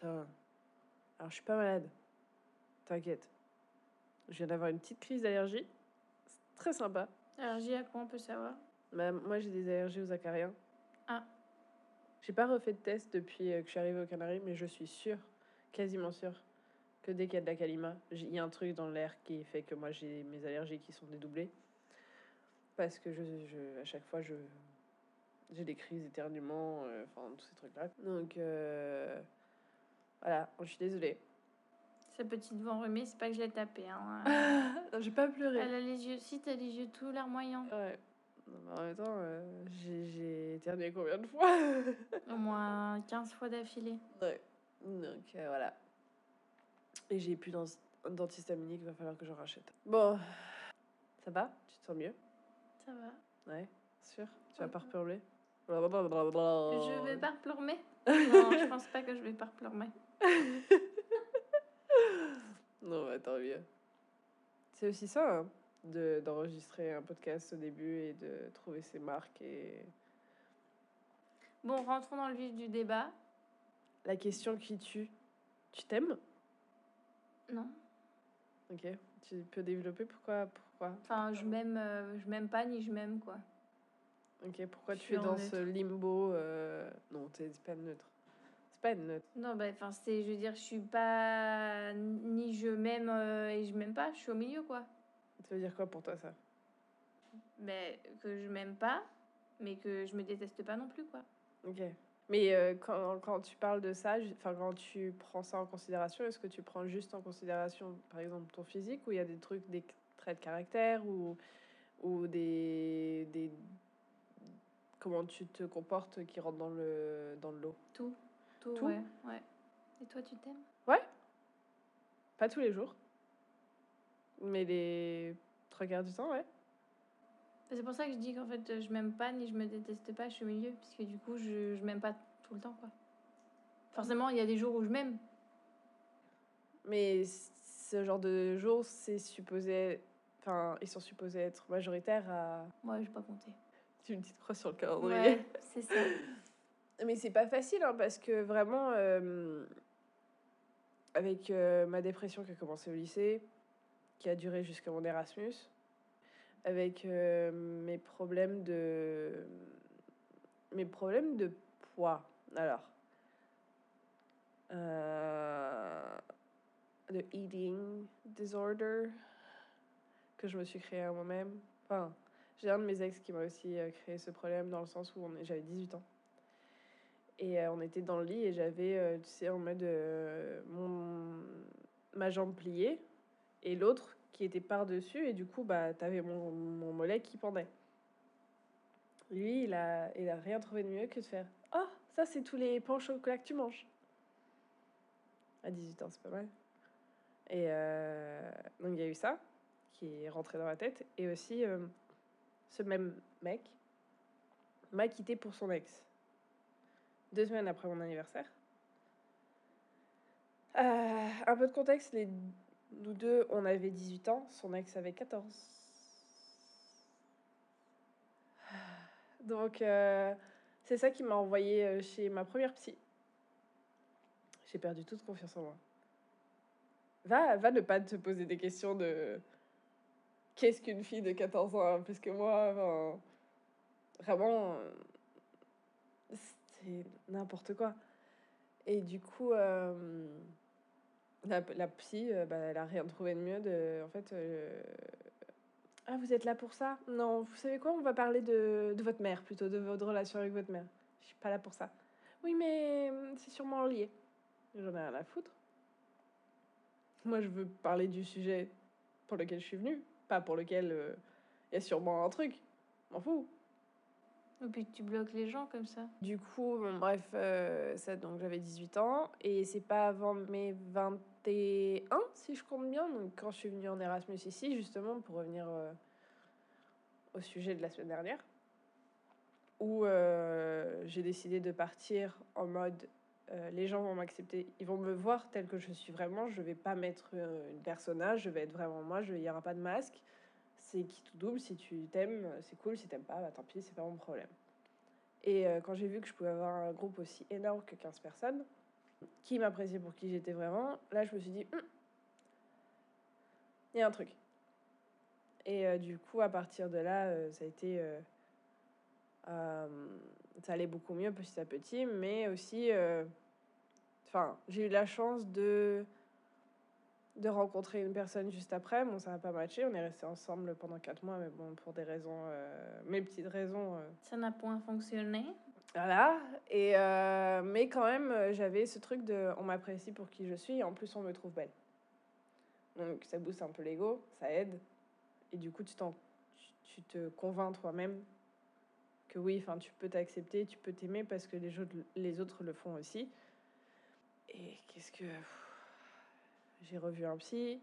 Ça va. Alors, je suis pas malade. T'inquiète. Je viens d'avoir une petite crise d'allergie. C'est très sympa. Allergie à quoi on peut savoir? Bah, moi, j'ai des allergies aux acariens. Ah. J'ai pas refait de test depuis euh, que je suis arrivée aux Canaries, mais je suis sûre, quasiment sûre, que dès qu'il y a de la calima, j'ai- il y a un truc dans l'air qui fait que moi j'ai mes allergies qui sont dédoublées. Parce que je, je- à chaque fois, je j'ai des crises d'éternuement, euh, enfin tous ces trucs-là. Donc euh, voilà, je suis désolée. Sa petite voix enrhumée, c'est pas que je l'ai tapée. Hein. Non, j'ai pas pleuré. Elle a les yeux, si t'as les yeux tout larmoyants. Ouais. Non, mais en même temps, euh, j'ai j'ai éternué combien de fois? Au moins 15 fois d'affilée. Ouais. Donc euh, voilà. Et j'ai plus d'an- d'antihistaminique, va falloir que j'en rachète. Bon, ça va? Tu te sens mieux? Ça va. Ouais, sûr Tu vas pas Je Je vais pas repleurer Non, je pense pas que je vais pas repleurer. Non, bah, tant mieux. C'est aussi ça, hein, de- d'enregistrer un podcast au début et de trouver ses marques. Et Bon, rentrons dans le vif du débat. la question qui tue, tu t'aimes? Non. Ok. Tu peux développer pourquoi Pourquoi? Enfin, je m'aime, euh, je m'aime pas ni je m'aime quoi. Ok, pourquoi Je tu es dans neutre. ce limbo euh, Non, t'es- c'est pas neutre. Pas neutre. Non, bah, enfin, c'est, je veux dire, je suis pas ni je m'aime euh, et je m'aime pas. Je suis au milieu quoi. Ça veut dire quoi pour toi ça? Mais que je m'aime pas, mais que je me déteste pas non plus quoi. Ok. Mais euh, quand, quand tu parles de ça, enfin quand tu prends ça en considération, est-ce que tu prends juste en considération, par exemple, ton physique, ou il y a des trucs, des traits de caractère, ou, ou des, des... Comment tu te comportes qui rentrent dans le, dans le lot? Tout, tout, Tout ouais, ouais. Et toi, tu t'aimes? Pas tous les jours, mais les trois quarts du temps, ouais. C'est pour ça que je dis qu'en fait, je m'aime pas ni je me déteste pas, je suis au milieu, puisque du coup, je, je m'aime pas tout le temps, quoi. Forcément, il y a des jours où je m'aime. Mais ce genre de jours, c'est supposé... Enfin, ils sont supposés être majoritaires à... Moi, je vais pas compter. Tu une petite croix sur le calendrier. Ouais, c'est ça. Mais c'est pas facile, hein, parce que vraiment, euh, avec euh, ma dépression qui a commencé au lycée, qui a duré jusqu'à mon Erasmus, avec euh, mes problèmes de mes problèmes de poids. Alors, de eating disorder que je me suis créé à moi-même. Enfin, j'ai un de mes ex qui m'a aussi créé ce problème dans le sens où j'avais 18 ans. Et euh, on était dans le lit et j'avais, euh, tu sais, en mode euh, mon, ma jambe pliée et l'autre qui était par-dessus. Et du coup, bah, t'avais mon, mon mollet qui pendait. Lui, il a, il a rien trouvé de mieux que de faire Oh, ça, c'est tous les pains au chocolat que tu manges. À 18 ans, c'est pas mal. Et donc, il y a eu ça qui est rentré dans ma tête. Et aussi, ce même mec m'a quitté pour son ex deux semaines après mon anniversaire. Euh, un peu de contexte, nous deux, on avait 18 ans, son ex avait 14. Donc, euh, c'est ça qui m'a envoyé euh, chez ma première psy. J'ai perdu toute confiance en moi. Va, va ne pas te poser des questions de qu'est-ce qu'une fille de 14 ans, hein, parce que moi, vraiment, c'est n'importe quoi. Et du coup, euh, la, la psy, euh, bah, elle a rien trouvé de mieux. De, en fait, euh, ah, vous êtes là pour ça? Non, vous savez quoi? On va parler de, de votre mère plutôt, de votre relation avec votre mère. Je suis pas là pour ça. Oui, mais c'est sûrement lié. J'en ai rien à foutre. Moi, je veux parler du sujet pour lequel je suis venue, pas pour lequel il y a sûrement un truc. M'en fous. Et puis tu bloques les gens comme ça. Du coup, bref, euh, ça, donc j'avais 18 ans et c'est pas avant mes 21, si je compte bien, donc quand je suis venue en Erasmus ici, justement, pour revenir euh, au sujet de la semaine dernière, où euh, j'ai décidé de partir en mode les gens vont m'accepter, ils vont me voir tel que je suis vraiment, je vais pas mettre une personnage, je vais être vraiment moi, il n'y aura pas de masque. C'est qui tout double, si tu t'aimes, c'est cool, si t'aimes pas, bah, tant pis, c'est pas mon problème. Et euh, quand j'ai vu que je pouvais avoir un groupe aussi énorme que 15 personnes, qui m'appréciait pour qui j'étais vraiment, là je me suis dit, Hum, il y a un truc. Et euh, du coup, à partir de là, euh, ça a été. ça allait beaucoup mieux petit à petit, mais aussi. Enfin, j'ai eu la chance de. De rencontrer une personne juste après. Bon, ça n'a pas matché. On est restés ensemble pendant quatre mois, mais bon, pour des raisons. euh, mes petites raisons. euh, Ça n'a point fonctionné. voilà. Et, euh, mais quand même, j'avais ce truc de on m'apprécie pour qui je suis et en plus on me trouve belle. Donc ça booste un peu l'ego, ça aide. Et du coup, tu, t'en, tu, tu te convaincs toi-même que oui, enfin, tu peux t'accepter, tu peux t'aimer parce que les autres, les autres le font aussi. Et qu'est-ce que. J'ai revu un psy,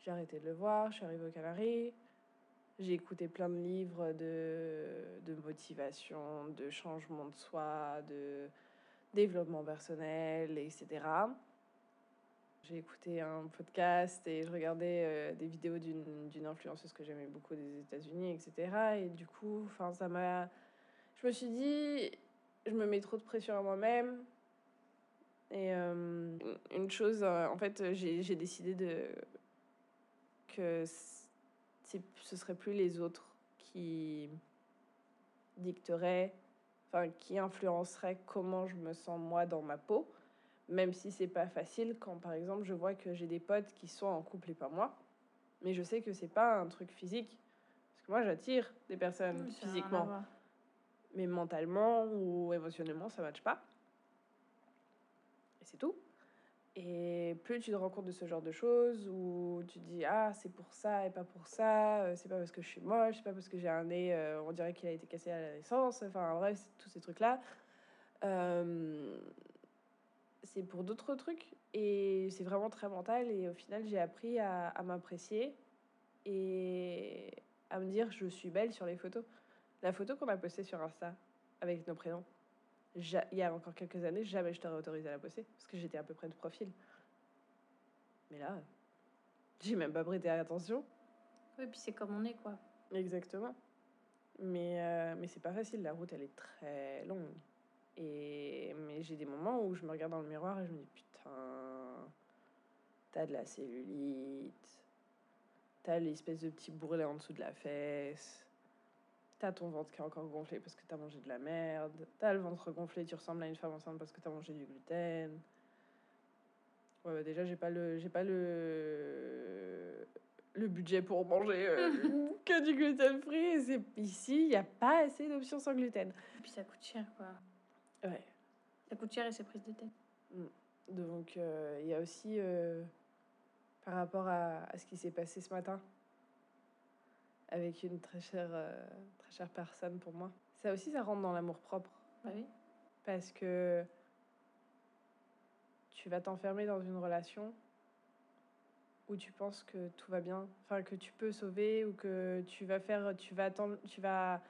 j'ai arrêté de le voir, je suis arrivée aux Canaries. J'ai écouté plein de livres de, de motivation, de changement de soi, de développement personnel, etc. J'ai écouté un podcast et je regardais euh, des vidéos d'une influenceuse que j'aimais beaucoup des États-Unis, etc. Et du coup, ça. Je me suis dit, je me mets trop de pression à moi-même. Et euh, une chose, euh, en fait, j'ai décidé de que ce serait plus les autres qui dicteraient, enfin qui influenceraient comment je me sens moi dans ma peau, même si c'est pas facile quand par exemple je vois que j'ai des potes qui sont en couple et pas moi, mais je sais que c'est pas un truc physique, parce que moi j'attire des personnes physiquement, mais mentalement ou émotionnellement ça matche pas, et c'est tout. Et plus tu te rends compte de ce genre de choses, où tu te dis ah c'est pour ça et pas pour ça, euh, c'est pas parce que je suis moche, c'est pas parce que j'ai un nez, euh, on dirait qu'il a été cassé à la naissance, enfin bref, tous ces trucs-là. Euh, c'est pour d'autres trucs et c'est vraiment très mental et au final j'ai appris à, à m'apprécier et à me dire je suis belle sur les photos. La photo qu'on a postée sur Insta avec nos prénoms, il y a encore quelques années, jamais je t'aurais autorisé à la poster parce que j'étais à peu près de profil. Mais là, j'ai même pas prêté attention. Oui, puis c'est comme on est, quoi. Exactement. Mais, euh, mais c'est pas facile, la route elle est très longue. Et, mais j'ai des moments où je me regarde dans le miroir et je me dis putain, t'as de la cellulite, t'as l'espèce de petit bourrelet en dessous de la fesse, t'as ton ventre qui est encore gonflé parce que t'as mangé de la merde, t'as le ventre gonflé, tu ressembles à une femme enceinte parce que t'as mangé du gluten. Ouais, bah déjà, j'ai pas le, j'ai pas le, le budget pour manger euh, que du gluten free. Et c'est ici, il n'y a pas assez d'options sans gluten. Et puis ça coûte cher, quoi. Ouais. Ça coûte cher et c'est prise de tête. Donc, euh, il y a aussi, euh, par rapport à, à ce qui s'est passé ce matin, avec une très chère, euh, chère personne pour moi, ça aussi, ça rentre dans l'amour propre. Bah oui. Parce que tu vas t'enfermer dans une relation où tu penses que tout va bien, enfin que tu peux sauver ou que tu vas faire, tu vas attendre, tu vas,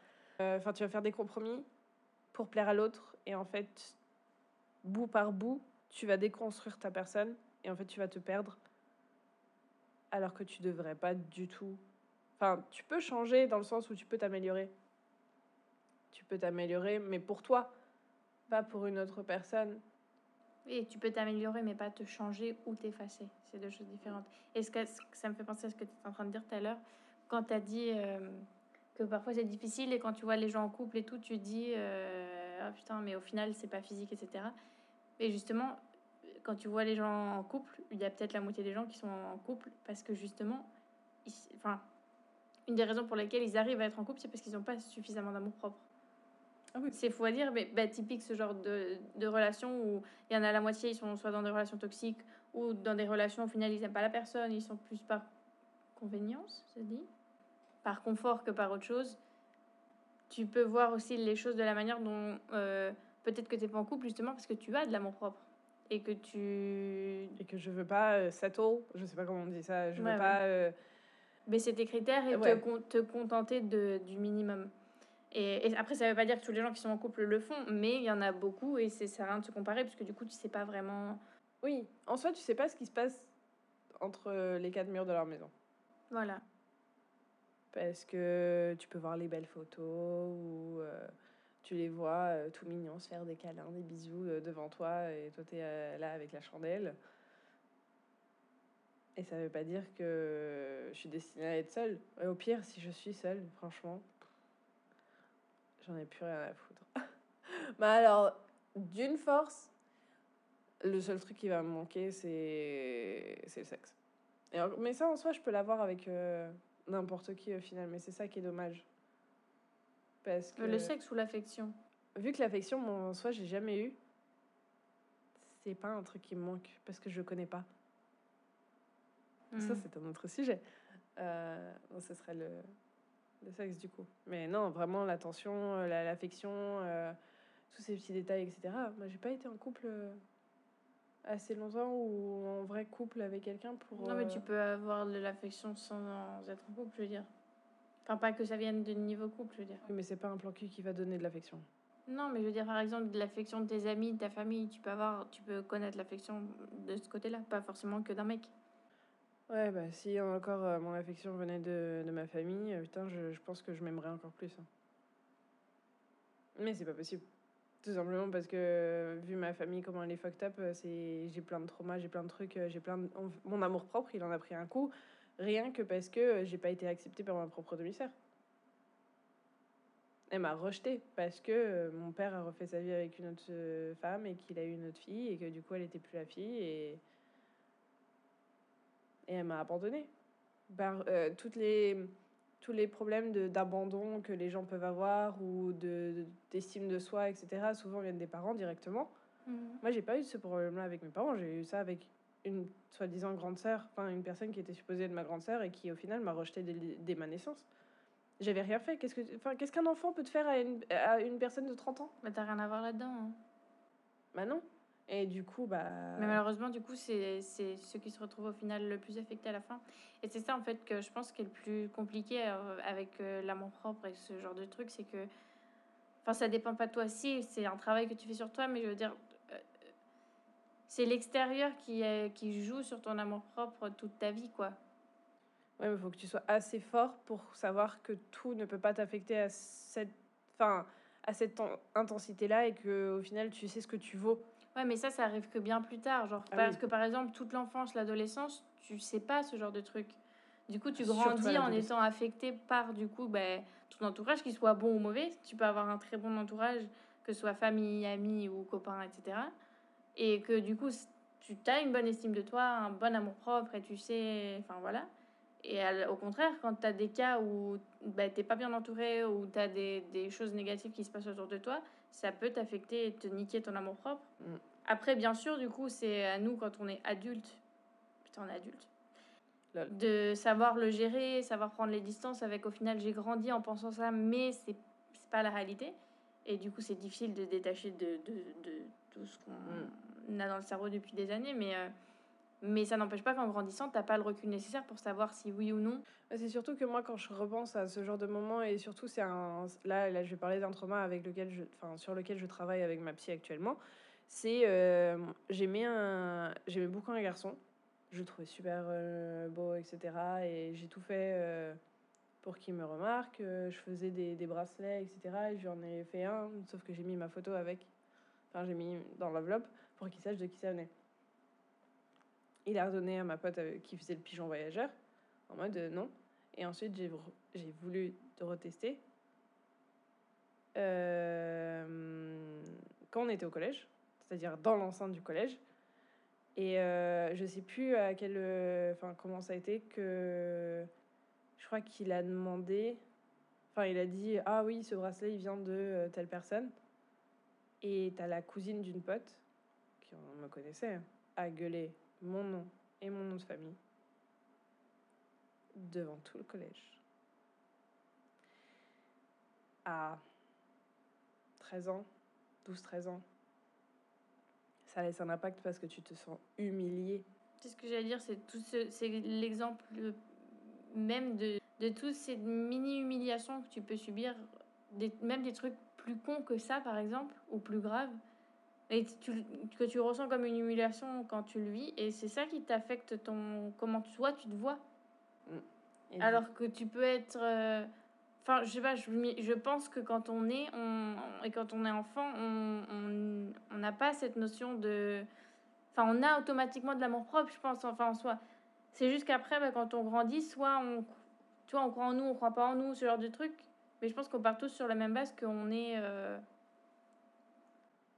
euh, enfin tu vas faire des compromis pour plaire à l'autre et en fait, bout par bout, tu vas déconstruire ta personne et en fait tu vas te perdre alors que tu devrais pas du tout. Enfin, tu peux changer dans le sens où tu peux t'améliorer. Tu peux t'améliorer, mais pour toi, pas pour une autre personne. Oui, tu peux t'améliorer, mais pas te changer ou t'effacer. C'est deux choses différentes. Et ce que, ça me fait penser à ce que tu étais en train de dire tout à l'heure, quand tu as dit euh, que parfois c'est difficile et quand tu vois les gens en couple et tout, tu dis euh, Ah putain, mais au final, c'est pas physique, etc. Et justement, quand tu vois les gens en couple, il y a peut-être la moitié des gens qui sont en couple parce que justement, enfin, une des raisons pour lesquelles ils arrivent à être en couple, c'est parce qu'ils n'ont pas suffisamment d'amour propre. Ah oui. C'est fou à dire, mais bah, typique ce genre de, de relation où il y en a la moitié, ils sont soit dans des relations toxiques ou dans des relations, au final, ils n'aiment pas la personne, ils sont plus par convenience, se dit, par confort que par autre chose. Tu peux voir aussi les choses de la manière dont euh, peut-être que tu n'es pas en couple, justement, parce que tu as de l'amour propre. Et que tu Et que je veux pas euh, settle, je sais pas comment on dit ça, je veux Ouais, pas. euh, baisser tes critères et Ouais. te, te contenter de, du minimum. Et, et après, ça veut pas dire que tous les gens qui sont en couple le font, mais il y en a beaucoup et c'est ça sert à rien de se comparer parce que du coup, tu sais pas vraiment. Oui, en soi, tu sais pas ce qui se passe entre les quatre murs de leur maison. Voilà. Parce que tu peux voir les belles photos ou euh, Tu les vois euh, tout mignons se faire des câlins, des bisous euh, devant toi et toi t'es euh, là avec la chandelle. Et ça veut pas dire que je suis destinée à être seule. Et au pire, si je suis seule, franchement, j'en ai plus rien à foutre. bah alors, d'une force, le seul truc qui va me manquer, c'est le sexe. Et mais ça, en soi, je peux l'avoir avec euh, n'importe qui au final. Mais c'est ça qui est dommage. Parce que Euh, Le sexe ou l'affection? Vu que l'affection, en soi, j'ai jamais eu, c'est pas un truc qui me manque parce que je connais pas. Ça, Hmm. c'est un autre sujet. Euh, ce serait le, le sexe du coup. Mais non, vraiment l'attention, euh, la- l'affection, euh, tous ces petits détails, etc. Moi, j'ai pas été en couple euh, assez longtemps ou en vrai couple avec quelqu'un pour. Non, mais euh, tu peux avoir de l'affection sans être en couple, je veux dire. Enfin, pas que ça vienne de niveau couple, je veux dire. Oui, mais c'est pas un plan cul qui va donner de l'affection. Non, mais je veux dire, par exemple, de l'affection de tes amis, de ta famille, tu peux avoir, tu peux connaître l'affection de ce côté-là, pas forcément que d'un mec. Ouais, bah si encore euh, mon affection venait de, de ma famille, euh, putain, je, je pense que je m'aimerais encore plus. hein. Mais c'est pas possible. Tout simplement parce que, vu ma famille, comment elle est fucked up, euh, j'ai plein de traumas, j'ai plein de trucs, euh, j'ai plein Mon amour propre, il en a pris un coup, rien que parce que euh, j'ai pas été acceptée par ma propre demi-sœur. Elle m'a rejetée parce que euh, mon père a refait sa vie avec une autre euh, femme et qu'il a eu une autre fille et que du coup elle était plus la fille et elle m'a abandonnée. Par euh, toutes les, tous les problèmes d'abandon que les gens peuvent avoir ou de- de- d'estime de, soi, etc., souvent viennent des parents directement. Moi, j'ai pas eu ce problème-là avec mes parents, j'ai eu ça avec une soi-disant grande sœur, enfin une personne qui était supposée être ma grande sœur et qui au final m'a rejeté dès, dès ma naissance. J'avais rien fait. Qu'est-ce que, enfin, qu'est-ce qu'un enfant peut te faire à une, à une personne de 30 ans? Mais t'as rien à voir là-dedans. hein. Bah non. Et du coup, bah. Mais malheureusement, du coup, c'est ceux qui se retrouvent au final le plus affectés à la fin. Et c'est ça, en fait, que je pense qui est le plus compliqué euh, avec euh, l'amour propre et ce genre de truc, c'est que. Enfin, ça dépend pas de toi. Si, c'est un travail que tu fais sur toi, mais je veux dire. euh, c'est l'extérieur qui, est- qui joue sur ton amour propre toute ta vie, quoi. Ouais, mais il faut que tu sois assez fort pour savoir que tout ne peut pas t'affecter à cette, enfin, à cette ten- intensité-là et que au final tu sais ce que tu vaux. Ouais, mais ça, ça arrive que bien plus tard. Genre, Ah parce oui. que par exemple, toute l'enfance, l'adolescence, tu sais pas ce genre de truc. Du coup, tu Surtout grandis en étant affecté par, du coup, ben, ton entourage, qu'il soit bon ou mauvais. Tu peux avoir un très bon entourage, que ce soit famille, amis ou copains, etc. Et que du coup, tu as une bonne estime de toi, un bon amour propre, et tu sais. Enfin, voilà. Et au contraire, quand tu as des cas où ben, tu n'es pas bien entouré, ou tu as des, des choses négatives qui se passent autour de toi, ça peut t'affecter et te niquer ton amour propre. Mm. Après, bien sûr, du coup, c'est à nous, quand on est adulte, putain, on est adulte, Lol. de savoir le gérer, savoir prendre les distances avec, au final, j'ai grandi en pensant ça, mais c'est pas la réalité. Et du coup, c'est difficile de détacher de, de, de tout ce qu'on a dans le cerveau depuis des années, mais, euh, mais ça n'empêche pas qu'en grandissant, t'as pas le recul nécessaire pour savoir si oui ou non. Bah, C'est surtout que moi, quand je repense à ce genre de moment, et surtout, c'est un. Là, là, je vais parler d'un trauma avec lequel je, enfin, sur lequel je travaille avec ma psy actuellement. C'est. euh, J'aimais un... beaucoup un garçon. Je le trouvais super euh, beau, etc. Et j'ai tout fait euh, pour qu'il me remarque. Euh, Je faisais des, des bracelets, etc. Et j'en ai fait un, sauf que j'ai mis ma photo avec. Enfin, j'ai mis dans l'enveloppe pour qu'il sache de qui ça venait. Il a redonné à ma pote euh, qui faisait le pigeon voyageur en mode euh, non. Et ensuite, j'ai voulu de retester. Euh, quand on était au collège, c'est-à-dire dans l'enceinte du collège. Et euh, je sais plus à quel, enfin comment ça a été que je crois qu'il a demandé, enfin il a dit ah oui ce bracelet il vient de telle personne. Et t'as la cousine d'une pote qui on me connaissait hein, a gueulé mon nom et mon nom de famille devant tout le collège. À 13 ans, 12-13 ans, ça laisse un impact parce que tu te sens humilié. C'est ce que j'allais dire, c'est tout ce, c'est l'exemple même de, de toutes ces mini-humiliations que tu peux subir, même des trucs plus cons que ça, par exemple, ou plus graves, et tu, que tu ressens comme une humiliation quand tu le vis, et c'est ça qui t'affecte ton, comment toi tu te vois. Et Alors que tu peux être. euh, Enfin, je sais pas, je, je pense que quand on est, on, et quand on est enfant, on n'a pas cette notion de. Enfin, on a automatiquement de l'amour propre, je pense, enfin en soi. C'est juste qu'après, bah, quand on grandit, soit on, tu vois, on croit en nous, on croit pas en nous, ce genre de truc. Mais je pense qu'on part tous sur la même base, qu'on est. euh,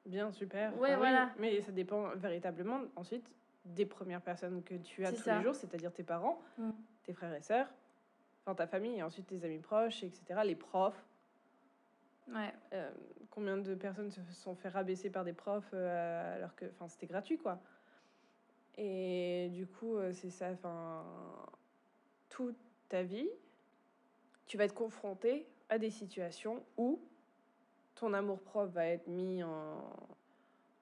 Bien, super. Ouais, Ah oui. Mais ça dépend véritablement ensuite des premières personnes que tu as tous ça. les jours, c'est-à-dire tes parents, Mm. tes frères et sœurs, enfin ta famille, et ensuite tes amis proches, etc., les profs. Ouais. Euh, combien de personnes se sont fait rabaisser par des profs euh, alors que enfin c'était gratuit quoi et du coup euh, c'est ça enfin toute ta vie tu vas être confronté à des situations où ton amour propre va être mis en,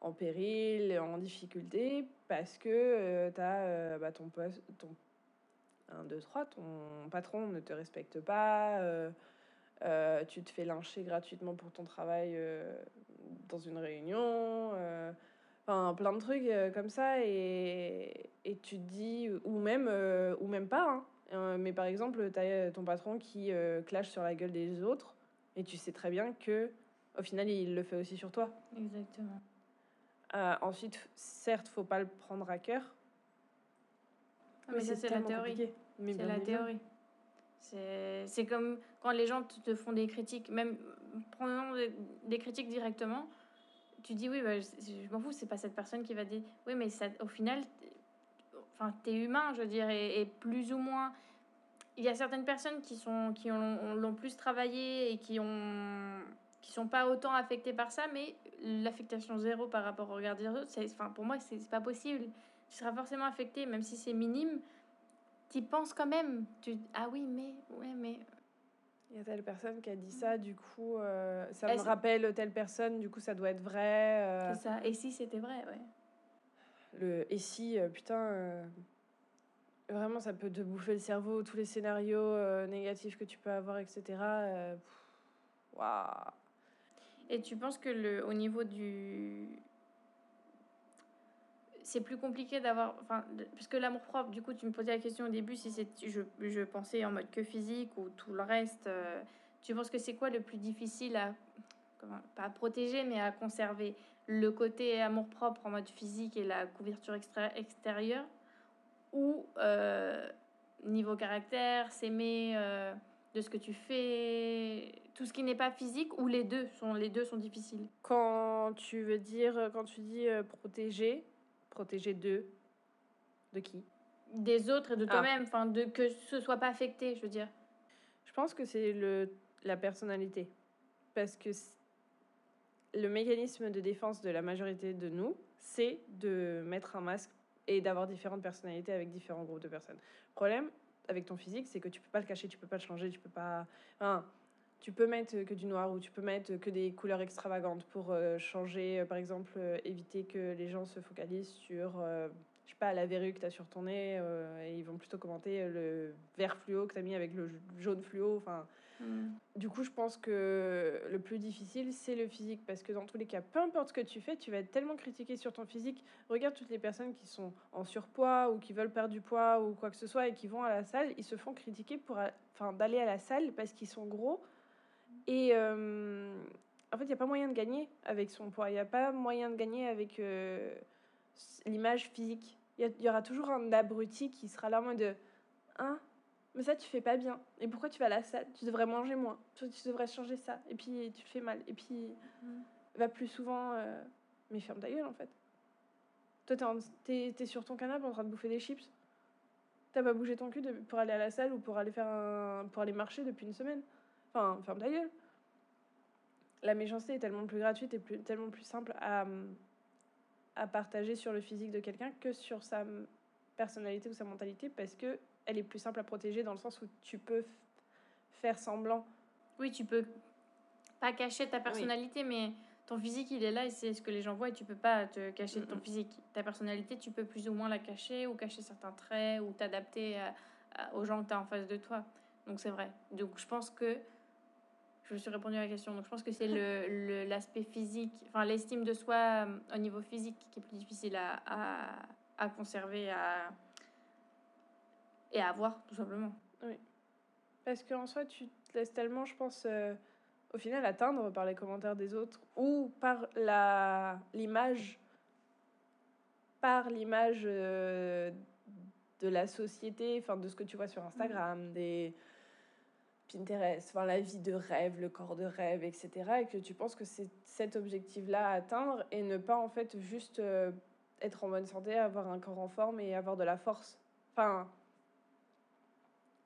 en péril en difficulté parce que tu as ton poste ton 1 2 3 ton patron ne te respecte pas euh, euh, tu te fais lyncher gratuitement pour ton travail euh, dans une réunion, euh, enfin plein de trucs euh, comme ça, et, et tu te dis, ou même, euh, ou même pas, hein. Euh, mais par exemple, tu as ton patron qui euh, clash sur la gueule des autres, et tu sais très bien que au final, il le fait aussi sur toi. Exactement. Euh, ensuite, certes, faut pas le prendre à cœur, Ah, mais ça, c'est la théorie. C'est la théorie. C'est comme quand les gens te, font des critiques, même prenons des, critiques directement, tu dis oui, bah, je, je m'en fous, c'est pas cette personne qui va dire oui, mais ça, au final, enfin, t'es humain, je veux dire, et, et plus ou moins. Il y a certaines personnes qui, sont, qui ont- l'ont plus travaillé et qui ont qui sont pas autant affectées par ça, mais l'affectation zéro par rapport au regard des autres, c'est- enfin, pour moi, c'est pas possible. Tu seras forcément affecté, même si c'est minime, tu penses quand même. Tu... Ah oui, mais, ouais, mais. Il y a telle personne qui a dit ça, du coup, euh, ça me rappelle telle personne, du coup, ça doit être vrai. euh, C'est ça. Et si c'était vrai, ouais. le et si, euh, putain, euh, vraiment, ça peut te bouffer le cerveau, tous les scénarios euh, négatifs que tu peux avoir, etc. Waouh! Et tu penses que le, au niveau du. C'est plus compliqué d'avoir. Enfin, parce que l'amour propre, du coup, tu me posais la question au début si c'est. Je, je pensais en mode que physique ou tout le reste. euh, tu penses que c'est quoi le plus difficile à. Pas à protéger, mais à conserver? Le côté amour propre en mode physique et la couverture extra- extérieure? Ou euh, niveau caractère, s'aimer euh, de ce que tu fais, tout ce qui n'est pas physique, ou les deux sont, les deux sont difficiles? Quand tu veux dire, quand tu dis euh, protéger, protéger de, de qui? des autres et de Ah. toi-même, enfin de que ce soit pas affecté, je veux dire. Je pense que c'est le la personnalité. Parce que le mécanisme de défense de la majorité de nous, c'est de mettre un masque et d'avoir différentes personnalités avec différents groupes de personnes. Le problème avec ton physique, c'est que tu peux pas le cacher, tu peux pas le changer, tu peux pas. Enfin, tu peux mettre que du noir ou tu peux mettre que des couleurs extravagantes pour euh, changer, euh, par exemple, euh, éviter que les gens se focalisent sur, je sais pas, la verrue que tu as sur ton nez et ils vont plutôt commenter le vert fluo que tu as mis avec le jaune fluo. Enfin, du coup, je pense que le plus difficile, c'est le physique. Parce que dans tous les cas, peu importe ce que tu fais, tu vas être tellement critiqué sur ton physique. Regarde toutes les personnes qui sont en surpoids ou qui veulent perdre du poids ou quoi que ce soit et qui vont à la salle, ils se font critiquer pour enfin, d'aller à la salle parce qu'ils sont gros. Et euh, en fait, il n'y a pas moyen de gagner avec son poids. Il n'y a pas moyen de gagner avec euh, l'image physique. Il y, aura toujours un abruti qui sera là en mode de, Hein mais ça, tu fais pas bien. Et pourquoi tu vas à la salle Tu devrais manger moins. Tu, tu devrais changer ça. Et puis, tu te fais mal. Et puis, Mm. va plus souvent. euh, Mais ferme ta gueule, en fait. Toi, t'es, t'es sur ton canapé en train de bouffer des chips. T'as pas bougé ton cul de- pour aller à la salle ou pour aller, faire un, pour aller marcher depuis une semaine. Enfin, ferme ta gueule. La méchanceté est tellement plus gratuite et plus, tellement plus simple à, à partager sur le physique de quelqu'un que sur sa personnalité ou sa mentalité parce que elle est plus simple à protéger dans le sens où tu peux faire semblant. Oui, tu peux pas cacher ta personnalité, mais ton physique, il est là et c'est ce que les gens voient et tu peux pas te cacher de ton physique. Ta personnalité, tu peux plus ou moins la cacher ou cacher certains traits ou t'adapter aux gens que tu as en face de toi. Donc c'est vrai. Donc je pense que je me suis répondu à la question. Donc je pense que c'est le- l'aspect physique, enfin l'estime de soi euh, au niveau physique qui est plus difficile à, à, à conserver à, et à avoir tout simplement. Parce qu'en soi, tu te laisses tellement, je pense, euh, au final, atteindre par les commentaires des autres ou par la l'image, par l'image euh, de la société, enfin de ce que tu vois sur Instagram, des Pinterest, enfin la vie de rêve, le corps de rêve, etc. Et que tu penses que c'est cet objectif-là à atteindre et ne pas en fait juste euh, être en bonne santé, avoir un corps en forme et avoir de la force. Enfin,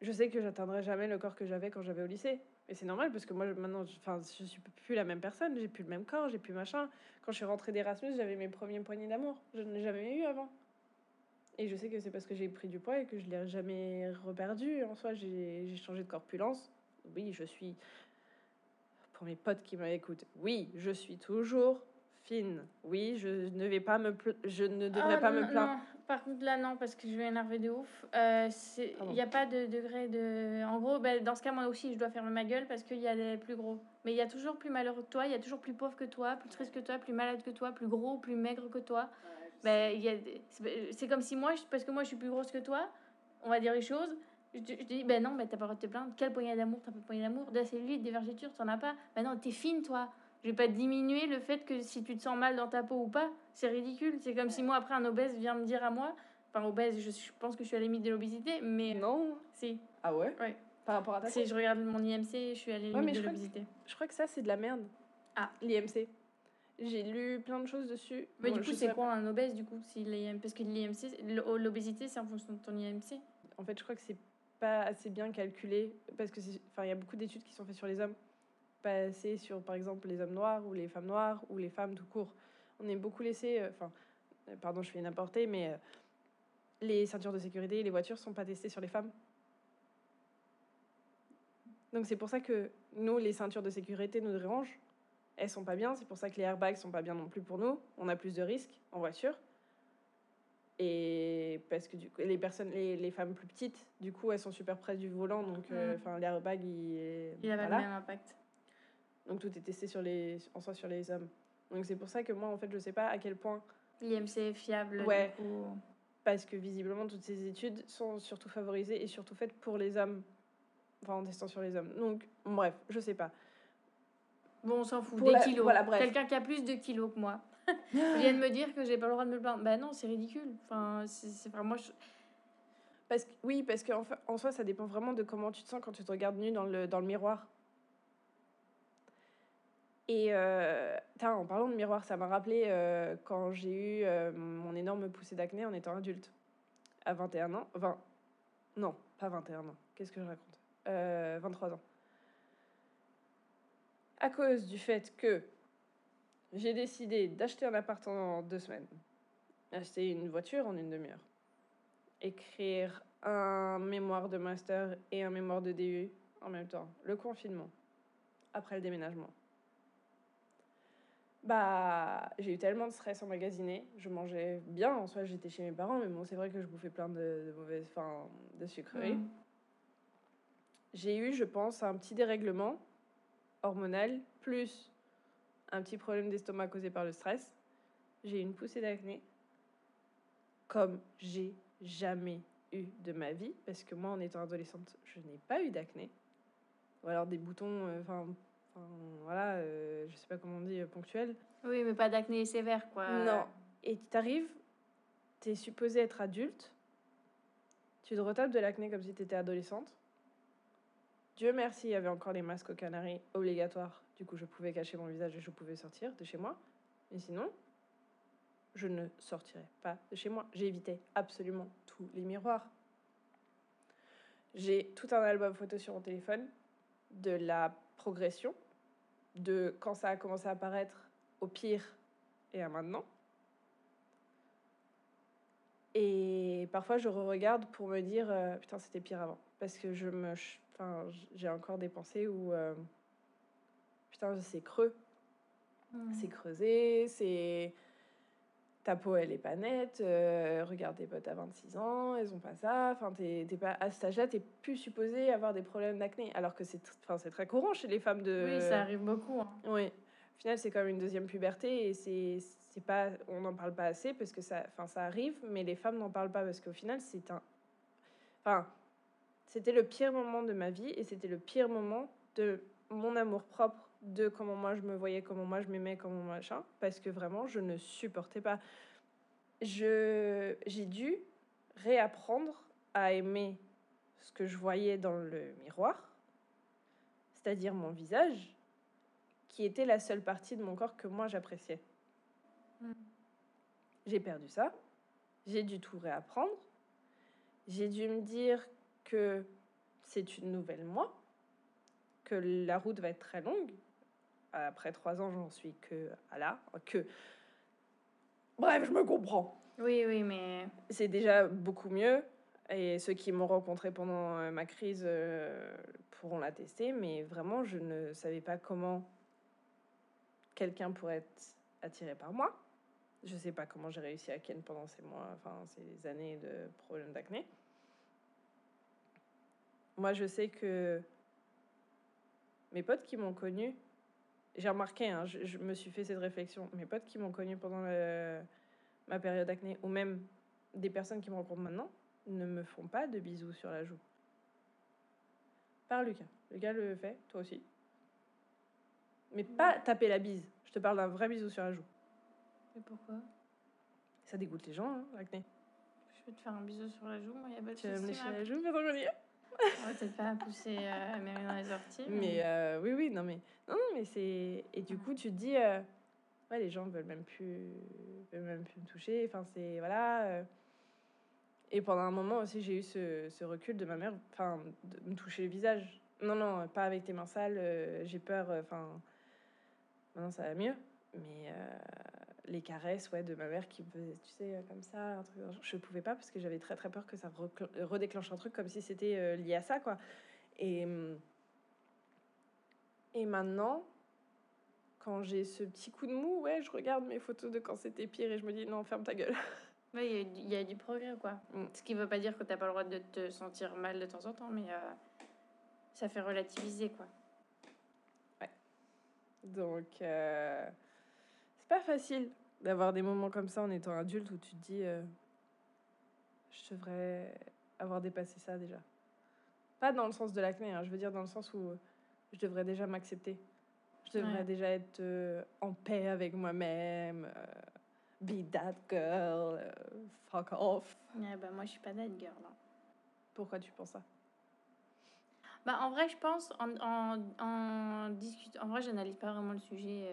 je sais que j'atteindrai jamais le corps que j'avais quand j'avais au lycée. Et c'est normal parce que moi maintenant, je, enfin, je suis plus la même personne, j'ai plus le même corps, j'ai plus machin. Quand je suis rentrée d'Erasmus, j'avais mes premiers poignées d'amour. Je ne l'ai jamais eu avant. Et je sais que c'est parce que j'ai pris du poids et que je l'ai jamais reperdu. En soi, j'ai changé de corpulence. Oui, je suis. Pour mes potes qui m'écoutent, oui, je suis toujours fine. Oui, je ne vais pas me je ne devrais Ah, pas non, me plaindre. non. Par contre, là, non, parce que je vais énerver de ouf. Euh. Il n'y a pas de degré de. En gros, ben, dans ce cas, moi aussi, je dois fermer ma gueule parce qu'il y a des plus gros. Mais il y a toujours plus malheureux que toi, il y a toujours plus pauvre que toi, plus triste que toi, plus malade que toi, plus gros, plus maigre que toi. Ben, a des- c'est comme si moi, parce que moi, je suis plus grosse que toi, on va dire les choses. Je te, je dis, ben non, ben t'as pas le droit de te plaindre. Quelle poignée d'amour T'as pas de poignée d'amour De la cellulite, des vergetures, t'en as pas Ben non, t'es fine, toi. Je vais pas diminuer le fait que si tu te sens mal dans ta peau ou pas, c'est ridicule. C'est comme si moi, après, un obèse vient me dire à moi, enfin, obèse, je, je pense que je suis à la limite de l'obésité, mais Non. si. Ah ouais? Ouais. Par rapport à ta Si je regarde mon IMC, je suis à la limite mais de l'obésité. Je crois que ça, c'est de la merde. Ah. L'IMC. J'ai lu plein de choses dessus. Mais Bon, du coup, c'est quoi un obèse, du coup si. Parce que l'IMC, l'obésité, c'est en fonction de ton IMC. En fait, je crois que c'est pas assez bien calculé parce que il y a beaucoup d'études qui sont faites sur les hommes, pas assez sur par exemple les hommes noirs ou les femmes noires ou les femmes tout court. On est beaucoup laissé euh, enfin euh, pardon, je fais une mais euh, les ceintures de sécurité et les voitures sont pas testées sur les femmes. Donc c'est pour ça que nous les ceintures de sécurité nous dérangent. Elles sont pas bien, c'est pour ça que les airbags sont pas bien non plus pour nous. On a plus de risques en voiture. Et parce que du coup, les personnes, les, les femmes plus petites, du coup, elles sont super près du volant, donc euh, Mm. enfin l'airbag, il est Il a pas voilà. le même impact. Donc tout est testé sur les, en soi sur les hommes. Donc c'est pour ça que moi, en fait, je sais pas à quel point, L'IMC est fiable. Ouais. Du coup. parce que visiblement toutes ces études sont surtout favorisées et surtout faites pour les hommes, enfin en testant sur les hommes. Donc bref, je sais pas. Bon, on s'en fout. Pour des la- kilos. voilà. Quelqu'un qui a plus de kilos que moi vient de me dire que j'ai pas le droit de me plaindre. Bah non, c'est ridicule. Enfin, c'est vraiment. moi, je- Parce que, oui, parce qu'en fa- en soi, ça dépend vraiment de comment tu te sens quand tu te regardes nu dans le, dans le miroir. Et euh, en parlant de miroir, ça m'a rappelé euh, quand j'ai eu euh, mon énorme poussée d'acné en étant adulte. À 21 ans. 20. Non, pas 21 ans. Qu'est-ce que je raconte? Euh, 23 ans. À cause du fait que j'ai décidé d'acheter un appartement en deux semaines, acheter une voiture en une demi-heure, écrire un mémoire de master et un mémoire de DU en même temps. Le confinement, après le déménagement. Bah, j'ai eu tellement de stress emmagasiné. Je mangeais bien, en soi, j'étais chez mes parents, mais bon, c'est vrai que je bouffais plein de, de mauvaises, enfin, de sucreries. Mm. J'ai eu, je pense, un petit dérèglement hormonal, plus un petit problème d'estomac causé par le stress. J'ai une poussée d'acné, comme j'ai jamais eu de ma vie, parce que moi, en étant adolescente, je n'ai pas eu d'acné. Ou alors des boutons, euh, enfin, voilà, euh, je sais pas comment on dit, euh, ponctuels. Oui, mais pas d'acné sévère, quoi. Non. Et tu t'arrives, tu es supposé être adulte, tu te retapes de l'acné comme si tu étais adolescente. Dieu merci, il y avait encore les masques aux Canaries obligatoires. Du coup, je pouvais cacher mon visage et je pouvais sortir de chez moi. Mais sinon, je ne sortirais pas de chez moi. J'évitais absolument tous les miroirs. J'ai tout un album photo sur mon téléphone de la progression, de quand ça a commencé à apparaître au pire et à maintenant. Et parfois, je re-regarde pour me dire euh, putain, c'était pire avant. Parce que je me. j'ai encore des pensées où. euh, putain, c'est creux, Mm. c'est creusé, c'est. Ta peau, elle est pas nette. euh, regarde tes potes à 26 ans, elles ont pas ça. Enfin, t'es t'es pas, à cet âge-là, t'es plus supposé avoir des problèmes d'acné. Alors que c'est enfin, c'est très courant chez les femmes de. Oui, ça arrive beaucoup. hein. Oui. Au final, c'est comme une deuxième puberté et c'est c'est pas on n'en parle pas assez parce que ça enfin ça arrive mais les femmes n'en parlent pas parce qu'au final, c'est un enfin C'était le pire moment de ma vie et c'était le pire moment de mon amour propre, de comment moi je me voyais, comment moi je m'aimais, comment machin, parce que vraiment je ne supportais pas. Je, j'ai dû réapprendre à aimer ce que je voyais dans le miroir, c'est-à-dire mon visage, qui était la seule partie de mon corps que moi j'appréciais. Mm. J'ai perdu ça, j'ai dû tout réapprendre, j'ai dû me dire que c'est une nouvelle moi, que la route va être très longue. Après trois ans, j'en suis que à là, que. Bref, je me comprends. Oui, oui, mais. C'est déjà beaucoup mieux. Et ceux qui m'ont rencontré pendant euh, ma crise euh, pourront l'attester. Mais vraiment, je ne savais pas comment quelqu'un pourrait être attiré par moi. Je ne sais pas comment j'ai réussi à ken pendant ces mois, enfin ces années de problèmes d'acné. Moi, je sais que mes potes qui m'ont connu, j'ai remarqué, hein, je, je me suis fait cette réflexion, mes potes qui m'ont connu pendant le- ma période d'acné, ou même des personnes qui me rencontrent maintenant, ne me font pas de bisous sur la joue. Par Lucas. Lucas le fait, toi aussi. Mais pas taper la bise. Je te parle d'un vrai bisou sur la joue. Mais pourquoi? Ça dégoûte les gens, hein, l'acné. Je peux te faire un bisou sur la joue, moi, y a pas de Tu vas me lécher la joue, est On va peut-être pas pousser euh, mains dans les orties. Mais euh, oui, oui, non, mais non, non, mais c'est et du coup tu te dis euh, ouais les gens veulent même plus veulent même plus me toucher. Enfin c'est voilà. euh. Et pendant un moment aussi j'ai eu ce, ce recul de ma mère, enfin de me toucher le visage. Non non pas avec tes mains sales. j'ai peur. Enfin maintenant ça va mieux. Mais les caresses ouais de ma mère qui me faisait tu sais euh, comme ça un truc. Je pouvais pas parce que j'avais très très peur que ça redéclenche un truc comme si c'était euh, lié à ça quoi. Et hum, et maintenant, quand j'ai ce petit coup de mou, ouais, je regarde mes photos de quand c'était pire et je me dis non, ferme ta gueule. Ouais, il y a du- il y, a du progrès, quoi. Mm. Ce qui veut pas dire que t'as pas le droit de te sentir mal de temps en temps, mais euh, ça fait relativiser, quoi. Donc, euh, c'est pas facile d'avoir des moments comme ça en étant adulte où tu te dis euh, je devrais avoir dépassé ça déjà. Pas dans le sens de l'acné, hein, je veux dire dans le sens où je devrais déjà m'accepter. Je devrais Ouais. déjà être euh, en paix avec moi-même. euh, be that girl. fuck off. Ouais, bah, moi, je suis pas that girl. hein. Pourquoi tu penses ça? Bah, en vrai, je pense, en, en, en discutant, en vrai, j'analyse pas vraiment le sujet.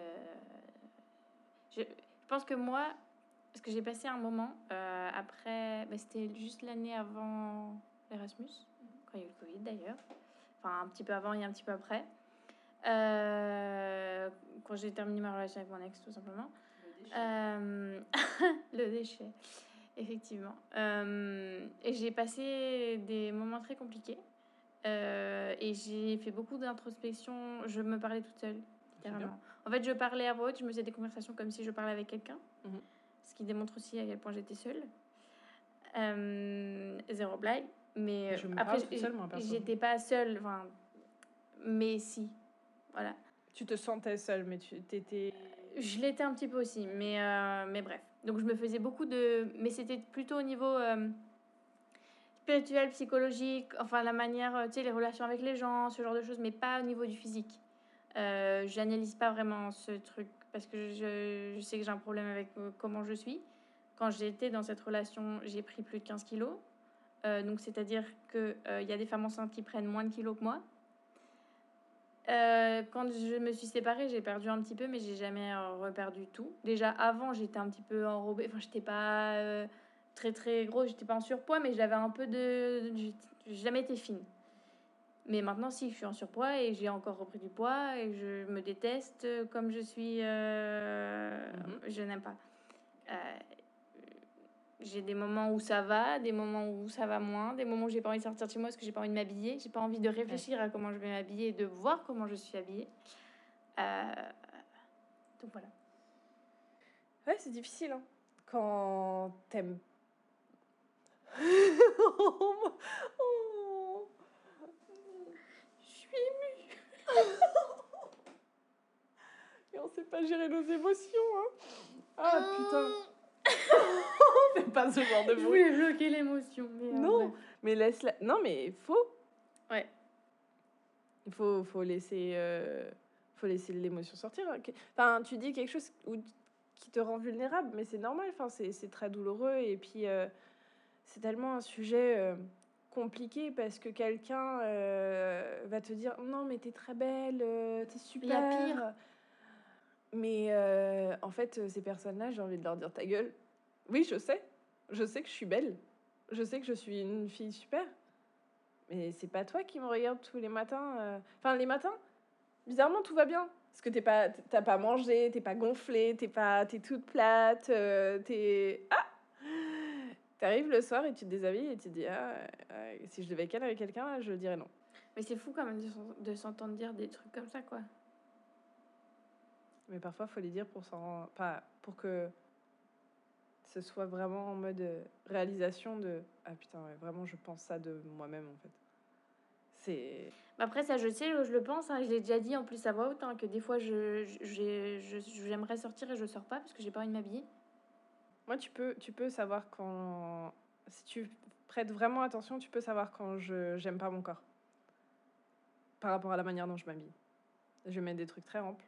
Je, je pense que moi, parce que j'ai passé un moment euh, après, bah, c'était juste l'année avant l'Erasmus, quand il y a eu le Covid d'ailleurs, enfin un petit peu avant et un petit peu après, Euh, quand j'ai terminé ma relation avec mon ex, tout simplement. Euh, le déchet, effectivement. Et j'ai passé des moments très compliqués. Et j'ai fait beaucoup d'introspection. Je me parlais toute seule, littéralement. En fait, je parlais à voix haute, je me faisais des conversations comme si je parlais avec quelqu'un. Mhm. Ce qui démontre aussi à quel point j'étais seule. Euh, zéro blague. Mais Je me après, j'étais pas seule. Enfin, mais si. Voilà. Tu te sentais seule, mais tu t'étais. Je l'étais un petit peu aussi, mais, euh, mais bref. Donc je me faisais beaucoup de... Mais c'était plutôt au niveau euh, spirituel, psychologique, enfin la manière, euh, tu sais, les relations avec les gens, ce genre de choses, mais pas au niveau du physique. Euh, J'analyse pas vraiment ce truc parce que je, sais que j'ai un problème avec euh, comment je suis. Quand j'étais dans cette relation, j'ai pris plus de 15 kilos. Euh, donc c'est-à-dire qu'il il y a des femmes enceintes qui prennent moins de kilos que moi. Euh, quand je me suis séparée, j'ai perdu un petit peu, mais j'ai jamais euh, reperdu tout. Déjà avant, j'étais un petit peu enrobée. Enfin, j'étais pas euh, très très grosse, j'étais pas en surpoids, mais j'avais un peu de. J'ai jamais été fine. Mais maintenant, si, je suis en surpoids et j'ai encore repris du poids et je me déteste comme je suis. euh, Mhm. Je n'aime pas. Euh, j'ai des moments où ça va, des moments où ça va moins, des moments où j'ai pas envie de sortir de chez moi parce que j'ai pas envie de m'habiller, j'ai pas envie de réfléchir à comment je vais m'habiller et de voir comment je suis habillée. Euh, Donc voilà. Ouais, c'est difficile, hein. Quand t'aimes. Suis émue. Et on sait pas gérer nos émotions, hein. Ah putain. C'est pas ce genre de Je bruit. voulais bloquer l'émotion. mais en Non. bref. Mais laisse-la. Non, mais faut. Ouais. Il faut, faut laisser, euh, faut laisser l'émotion sortir. Enfin, tu dis quelque chose où, qui te rend vulnérable, mais c'est normal. Enfin, c'est c'est très douloureux. Et puis, euh, c'est tellement un sujet euh, compliqué parce que quelqu'un euh, va te dire Non, mais t'es très belle, euh, t'es Il y a super. pire. Mais euh, en fait, ces personnes-là, j'ai envie de leur dire ta gueule. Oui, je sais. Je sais que je suis belle. Je sais que je suis une fille super. Mais c'est pas toi qui me regarde tous les matins. Enfin, les matins, bizarrement, tout va bien. Parce que t'es pas, t'as pas mangé, t'es pas gonflée, t'es pas, t'es toute plate, t'es. Ah T'arrives le soir et tu te déshabilles et tu te dis ah, euh, si je devais ken avec quelqu'un, je dirais non. Mais c'est fou quand même de s'en- de s'entendre dire des trucs comme ça, quoi. Mais parfois, faut les dire pour s'en, pas pour que ce soit vraiment en mode euh, réalisation de ah putain ouais, vraiment je pense ça de moi-même en fait. C'est Après, ça, je sais, je le pense, hein, je l'ai déjà dit en plus à voix haute, hein, que des fois, je, je- j'ai- je- j'aimerais sortir et je sors pas parce que j'ai pas envie de m'habiller. Moi tu peux tu peux savoir quand si tu prêtes vraiment attention, tu peux savoir quand je j'aime pas mon corps par rapport à la manière dont je m'habille. Je mets des trucs très amples.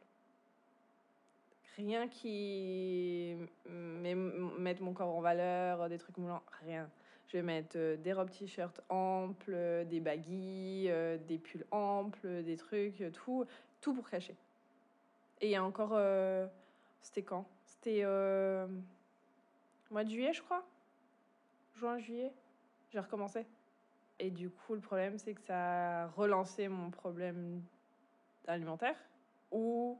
Rien qui met, mette mon corps en valeur, des trucs moulants, rien. Je vais mettre euh, des robes t-shirts amples, des baguilles, euh, des pulls amples, des trucs, tout, tout pour cacher. Et il y a encore, euh, c'était quand? C'était mois de juillet, je crois. Juin, juillet. J'ai recommencé. Et du coup, le problème, c'est que ça a relancé mon problème alimentaire. Où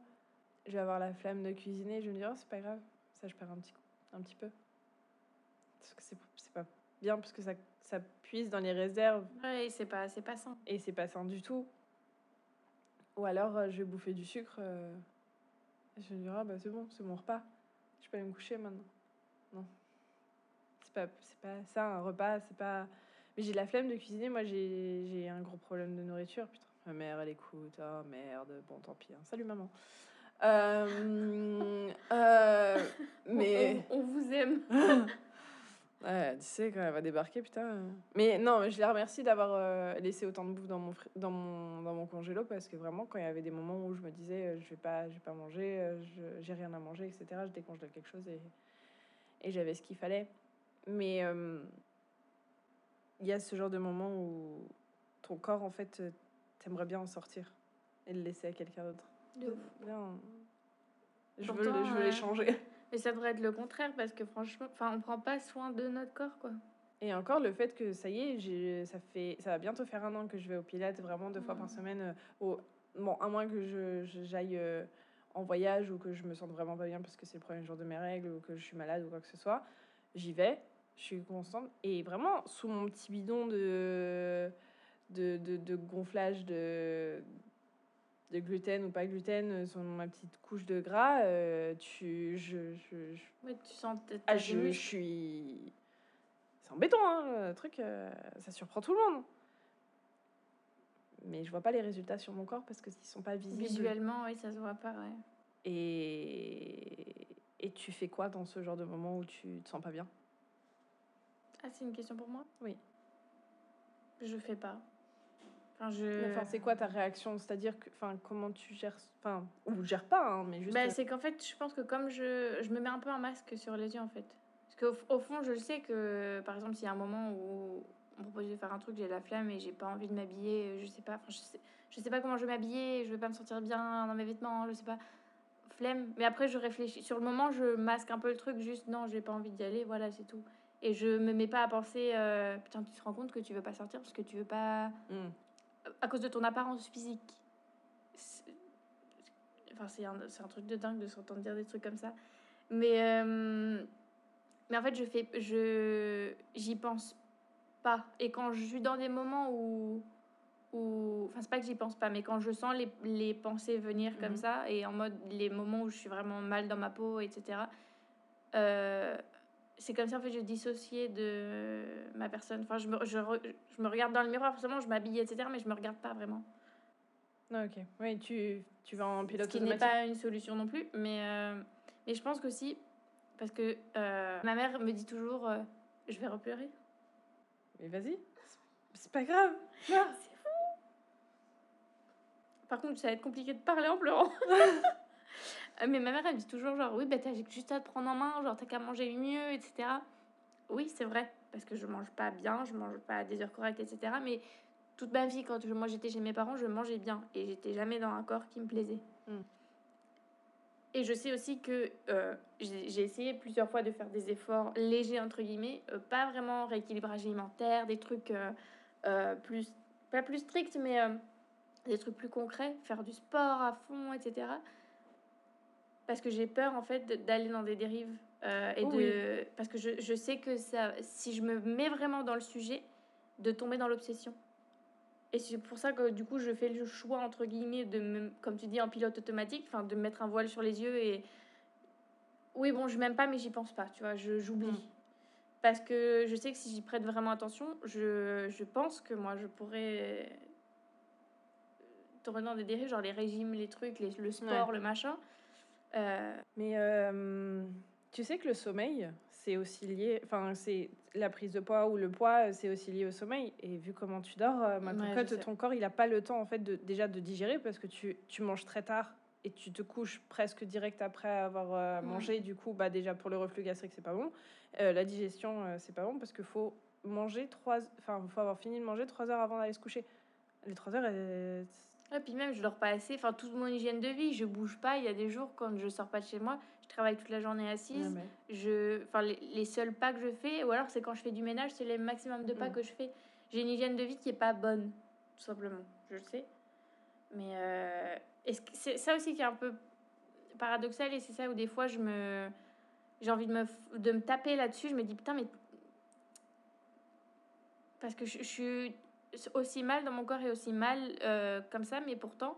je vais avoir la flemme de cuisiner. Je vais me dire, oh, c'est pas grave. Ça, je perds un petit, coup, un petit peu. Parce que c'est c'est pas bien, parce que ça, ça puise dans les réserves Ouais, c'est pas, c'est pas sain. et c'est pas sain du tout. Ou alors euh, je vais bouffer du sucre. euh, et je vais me dire, ah bah c'est bon, c'est mon repas. Je peux aller me coucher maintenant. Non. C'est pas, c'est pas ça, un repas, c'est pas. Mais j'ai la flemme de cuisiner. Moi, j'ai j'ai un gros problème de nourriture. Putain, ma mère, elle écoute. Oh merde, bon, tant pis. hein. Salut maman. Euh, euh, mais. On, on vous aime. Ouais, tu sais, quand elle va débarquer, putain. Mais non, mais je la remercie d'avoir euh, laissé autant de bouffe dans mon, fri- dans, mon, dans mon congélo parce que vraiment, quand il y avait des moments où je me disais, je vais pas, je vais pas manger, je- j'ai rien à manger, etc., je décongèle quelque chose et, et j'avais ce qu'il fallait. Mais euh, il y a ce genre de moment où ton corps, en fait, euh, t'aimerais bien en sortir et le laisser à quelqu'un d'autre. De ouf. Bien. Je veux, Pourtant, je veux euh, les changer. Mais ça devrait être le contraire parce que franchement, enfin, on prend pas soin de notre corps, quoi. Et encore le fait que ça y est, j'ai, ça fait, ça va bientôt faire un an que je vais au Pilates vraiment deux fois par Mhm. semaine. au, bon, à moins que je, je- j'aille en voyage ou que je me sente vraiment pas bien parce que c'est le premier jour de mes règles ou que je suis malade ou quoi que ce soit, j'y vais, je suis constante et vraiment sous mon petit bidon de de, de, de gonflage de de gluten ou pas gluten euh, sur ma petite couche de gras, euh, tu, je, je, je- Ouais, tu sens t- ah, je, je suis. C'est embêtant, hein, le truc. euh, ça surprend tout le monde. Mais je vois pas les résultats sur mon corps parce qu'ils sont pas visibles. Visuellement, oui, ça se voit pas, ouais. Et... Et tu fais quoi dans ce genre de moment où tu te sens pas bien? Ah, c'est une question pour moi? Oui. Je fais pas. Enfin, je. Enfin, c'est quoi ta réaction? C'est-à-dire que, enfin, comment tu gères, enfin, ou gères pas, hein, mais juste. Bah, c'est qu'en fait, je pense que comme je, je me mets un peu un masque sur les yeux, en fait. Parce qu'au au fond, je le sais que, par exemple, s'il y a un moment où on propose de faire un truc, j'ai la flemme et j'ai pas envie de m'habiller, je sais pas, enfin, je sais, je sais pas comment je vais m'habiller, je vais pas me sentir bien dans mes vêtements, je sais pas. Flemme. Mais après, je réfléchis. Sur le moment, je masque un peu le truc, juste non, j'ai pas envie d'y aller, voilà, c'est tout. Et je me mets pas à penser, euh, putain, tu te rends compte que tu veux pas sortir parce que tu veux pas Hmm. à cause de ton apparence physique. Enfin, c'est un, un truc de dingue de s'entendre dire des trucs comme ça. Mais, euh, mais en fait, je fais, je, j'y pense pas. Et quand je suis dans des moments où, où enfin, c'est pas que j'y pense pas, mais quand je sens les, les pensées venir comme Mhm. ça, et en mode les moments où je suis vraiment mal dans ma peau, etc., euh, c'est comme ça en fait je dissociais de ma personne. Enfin, je me, je, re- je me regarde dans le miroir, forcément, je m'habille, etc., mais je me regarde pas vraiment. Non, ok. Oui, tu, tu vas en Ce pilote qui n'est pas une solution non plus, mais, euh, mais je pense qu'aussi, parce que euh, ma mère me dit toujours euh, Je vais repleurer. Mais vas-y, c'est- pas grave. C'est fou Par contre, ça va être compliqué de parler en pleurant. Euh, mais ma mère, elle me dit toujours, genre, oui, bah, t'as juste à te prendre en main, genre, t'as qu'à manger mieux, etc. Oui, c'est vrai, parce que je mange pas bien, je mange pas à des heures correctes, etc. Mais toute ma vie, quand je, moi j'étais chez mes parents, je mangeais bien et j'étais jamais dans un corps qui me plaisait. Mm. Et je sais aussi que euh, j'ai essayé plusieurs fois de faire des efforts légers, entre guillemets, euh, pas vraiment rééquilibrage alimentaire, des trucs euh, plus, pas plus stricts, mais des trucs plus concrets, faire du sport à fond, etc. Parce que j'ai peur en fait d'aller dans des dérives et Oh de parce que je, je sais que ça si je me mets vraiment dans le sujet de tomber dans l'obsession et c'est pour ça que du coup je fais le choix entre guillemets de me, comme tu dis en pilote automatique enfin de mettre un voile sur les yeux et oui bon je m'aime pas mais j'y pense pas tu vois j'oublie. Mm. parce que je sais que si j'y prête vraiment attention je, je pense que moi je pourrais tomber dans des dérives genre les régimes les trucs les- le sport le machin. Euh, Mais euh, tu sais que le sommeil, c'est aussi lié. Enfin, c'est la prise de poids ou le poids, c'est aussi lié au sommeil. Et vu comment tu dors, euh, ma Ouais, cocotte, je sais. ton corps, il a pas le temps en fait de déjà de digérer parce que tu, tu manges très tard et tu te couches presque direct après avoir euh, Ouais. mangé. Du coup, bah déjà pour le reflux gastrique, c'est pas bon. Euh, la digestion, euh, c'est pas bon parce qu'il faut manger trois. Enfin, faut avoir fini de manger trois heures avant d'aller se coucher. Les trois heures, Et puis même, je dors pas assez. Enfin, toute mon hygiène de vie, je bouge pas. Il y a des jours quand je sors pas de chez moi, je travaille toute la journée assise. Ouais, mais- Je, enfin, les, les seuls pas que je fais, ou alors c'est quand je fais du ménage, c'est le maximum de pas Mm. que je fais. J'ai une hygiène de vie qui est pas bonne, tout simplement. Je le sais. Mais euh, c'est ça aussi qui est un peu paradoxal et c'est ça où des fois je me j'ai envie de me de me taper là-dessus. Je me dis putain mais parce que je, je suis aussi mal dans mon corps et aussi mal euh, comme ça, mais pourtant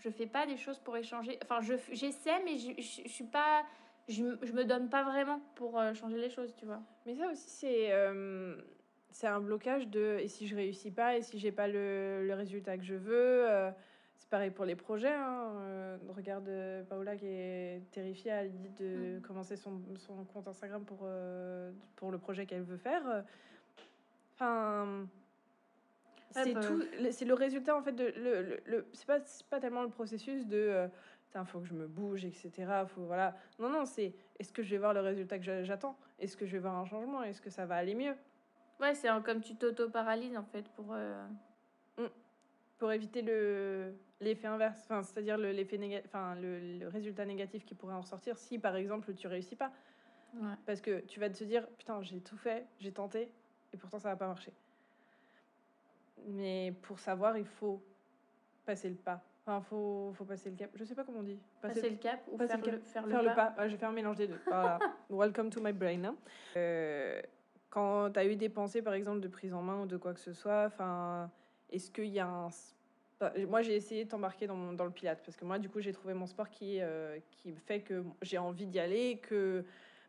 je fais pas des choses pour échanger. Enfin, je j'essaie, mais je, je, je suis pas, je, je me donne pas vraiment pour euh, changer les choses, tu vois. Mais ça aussi, c'est euh, c'est un blocage de et si je réussis pas et si j'ai pas le, le résultat que je veux. euh, c'est pareil pour les projets. Hein. euh, regarde Paola qui est terrifiée à l'idée de Mhm. commencer son, son compte Instagram pour, pour le projet qu'elle veut faire. Enfin. Ouais, c'est bah, tout le- c'est le résultat en fait de le, le, le- c'est pas pas tellement le processus de euh, Putain, faut que je me bouge etc faut voilà. Non non c'est est-ce que je vais voir le résultat que j'a- j'attends? Est-ce que je vais voir un changement? Est-ce que ça va aller mieux? Ouais, c'est comme tu t'auto-paralyses en fait pour. euh, pour éviter le l'effet inverse enfin c'est-à-dire le l'effet néga- enfin le, le résultat négatif qui pourrait en ressortir si par exemple tu réussis pas. Ouais. parce que tu vas te dire putain j'ai tout fait j'ai tenté et pourtant ça va pas marcher mais pour savoir il faut passer le pas enfin faut faut passer le cap je sais pas comment on dit Passer le cap ou passer faire le cap, le, faire faire le le pas. pas. Ouais, j'ai fait un mélange des deux. Voilà. Welcome to my brain. hein. Euh, quand tu as eu des pensées, par exemple, de prise en main ou de quoi que ce soit, enfin, est-ce qu'il y a un... enfin, Moi, j'ai essayé de t'embarquer dans, mon- dans le pilate parce que moi, du coup, j'ai trouvé mon sport qui, euh, qui fait que j'ai envie d'y aller, que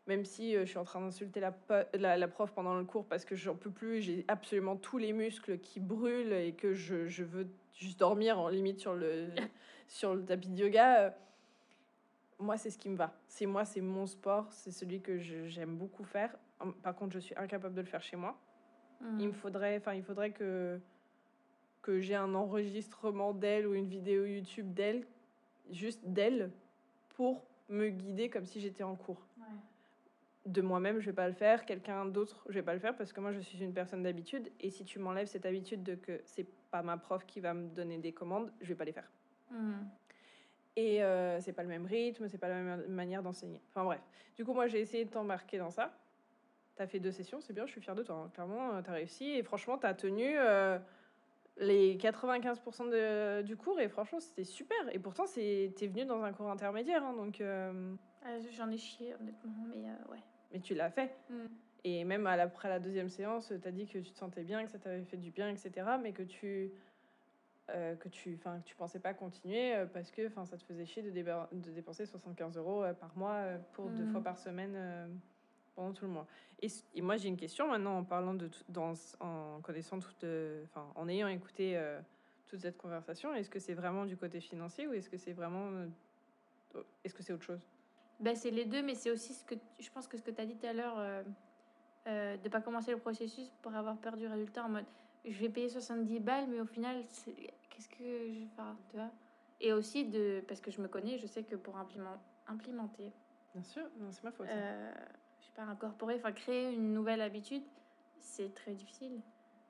même si euh, je suis en train d'insulter la, po- la, la prof pendant le cours parce que j'en peux plus, j'ai absolument tous les muscles qui brûlent et que je, je veux juste dormir en limite sur le, sur le tapis de yoga. euh, moi, c'est ce qui me va. C'est moi, c'est mon sport, c'est celui que j'aime beaucoup faire. Hum, Par contre, je suis incapable de le faire chez moi. Il me faudrait, enfin, il faudrait que que j'ai un enregistrement d'elle ou une vidéo YouTube d'elle, juste d'elle, pour me guider comme si j'étais en cours. Ouais. De moi-même, je vais pas le faire. Quelqu'un d'autre, je vais pas le faire parce que moi, je suis une personne d'habitude. Et si tu m'enlèves cette habitude de que c'est pas ma prof qui va me donner des commandes, je vais pas les faire. Mhm. Et euh, c'est pas le même rythme, c'est pas la même manière d'enseigner. Enfin bref. Du coup, moi, j'ai essayé de t'embarquer dans ça. T'as fait deux sessions, c'est bien, je suis fière de toi. hein. Clairement, euh, t'as réussi. Et franchement, t'as tenu euh, les 95% de- du cours. Et franchement, c'était super. Et pourtant, t'es venu dans un cours intermédiaire. hein, donc, euh, Ah, J'en ai chié, honnêtement, mais euh, ouais. Mais tu l'as fait. Mhm. Et même à après la deuxième séance, t'as dit que tu te sentais bien, que ça t'avait fait du bien, etc. Mais que tu euh, que tu enfin tu pensais pas continuer euh, parce que enfin ça te faisait chier de, dépenser 75 euros euh, par mois euh, pour deux Mhm. fois par semaine pendant tout le mois. Et, moi j'ai une question maintenant en parlant de dans en connaissant toute enfin en ayant écouté toute cette conversation, est-ce que c'est vraiment du côté financier ou est-ce que c'est vraiment est-ce que c'est autre chose? Ben, c'est les deux, mais c'est aussi ce que je pense que ce que tu as dit tout à l'heure, euh, euh, de pas commencer le processus pour avoir peur du résultat en mode je vais payer 70 balles, mais au final, qu'est-ce que je vais faire, tu vois Et aussi, de, parce que je me connais, je sais que pour implément- implémenter, Bien sûr, non, c'est ma faute. euh, je sais pas, incorporer, enfin créer une nouvelle habitude, c'est très difficile.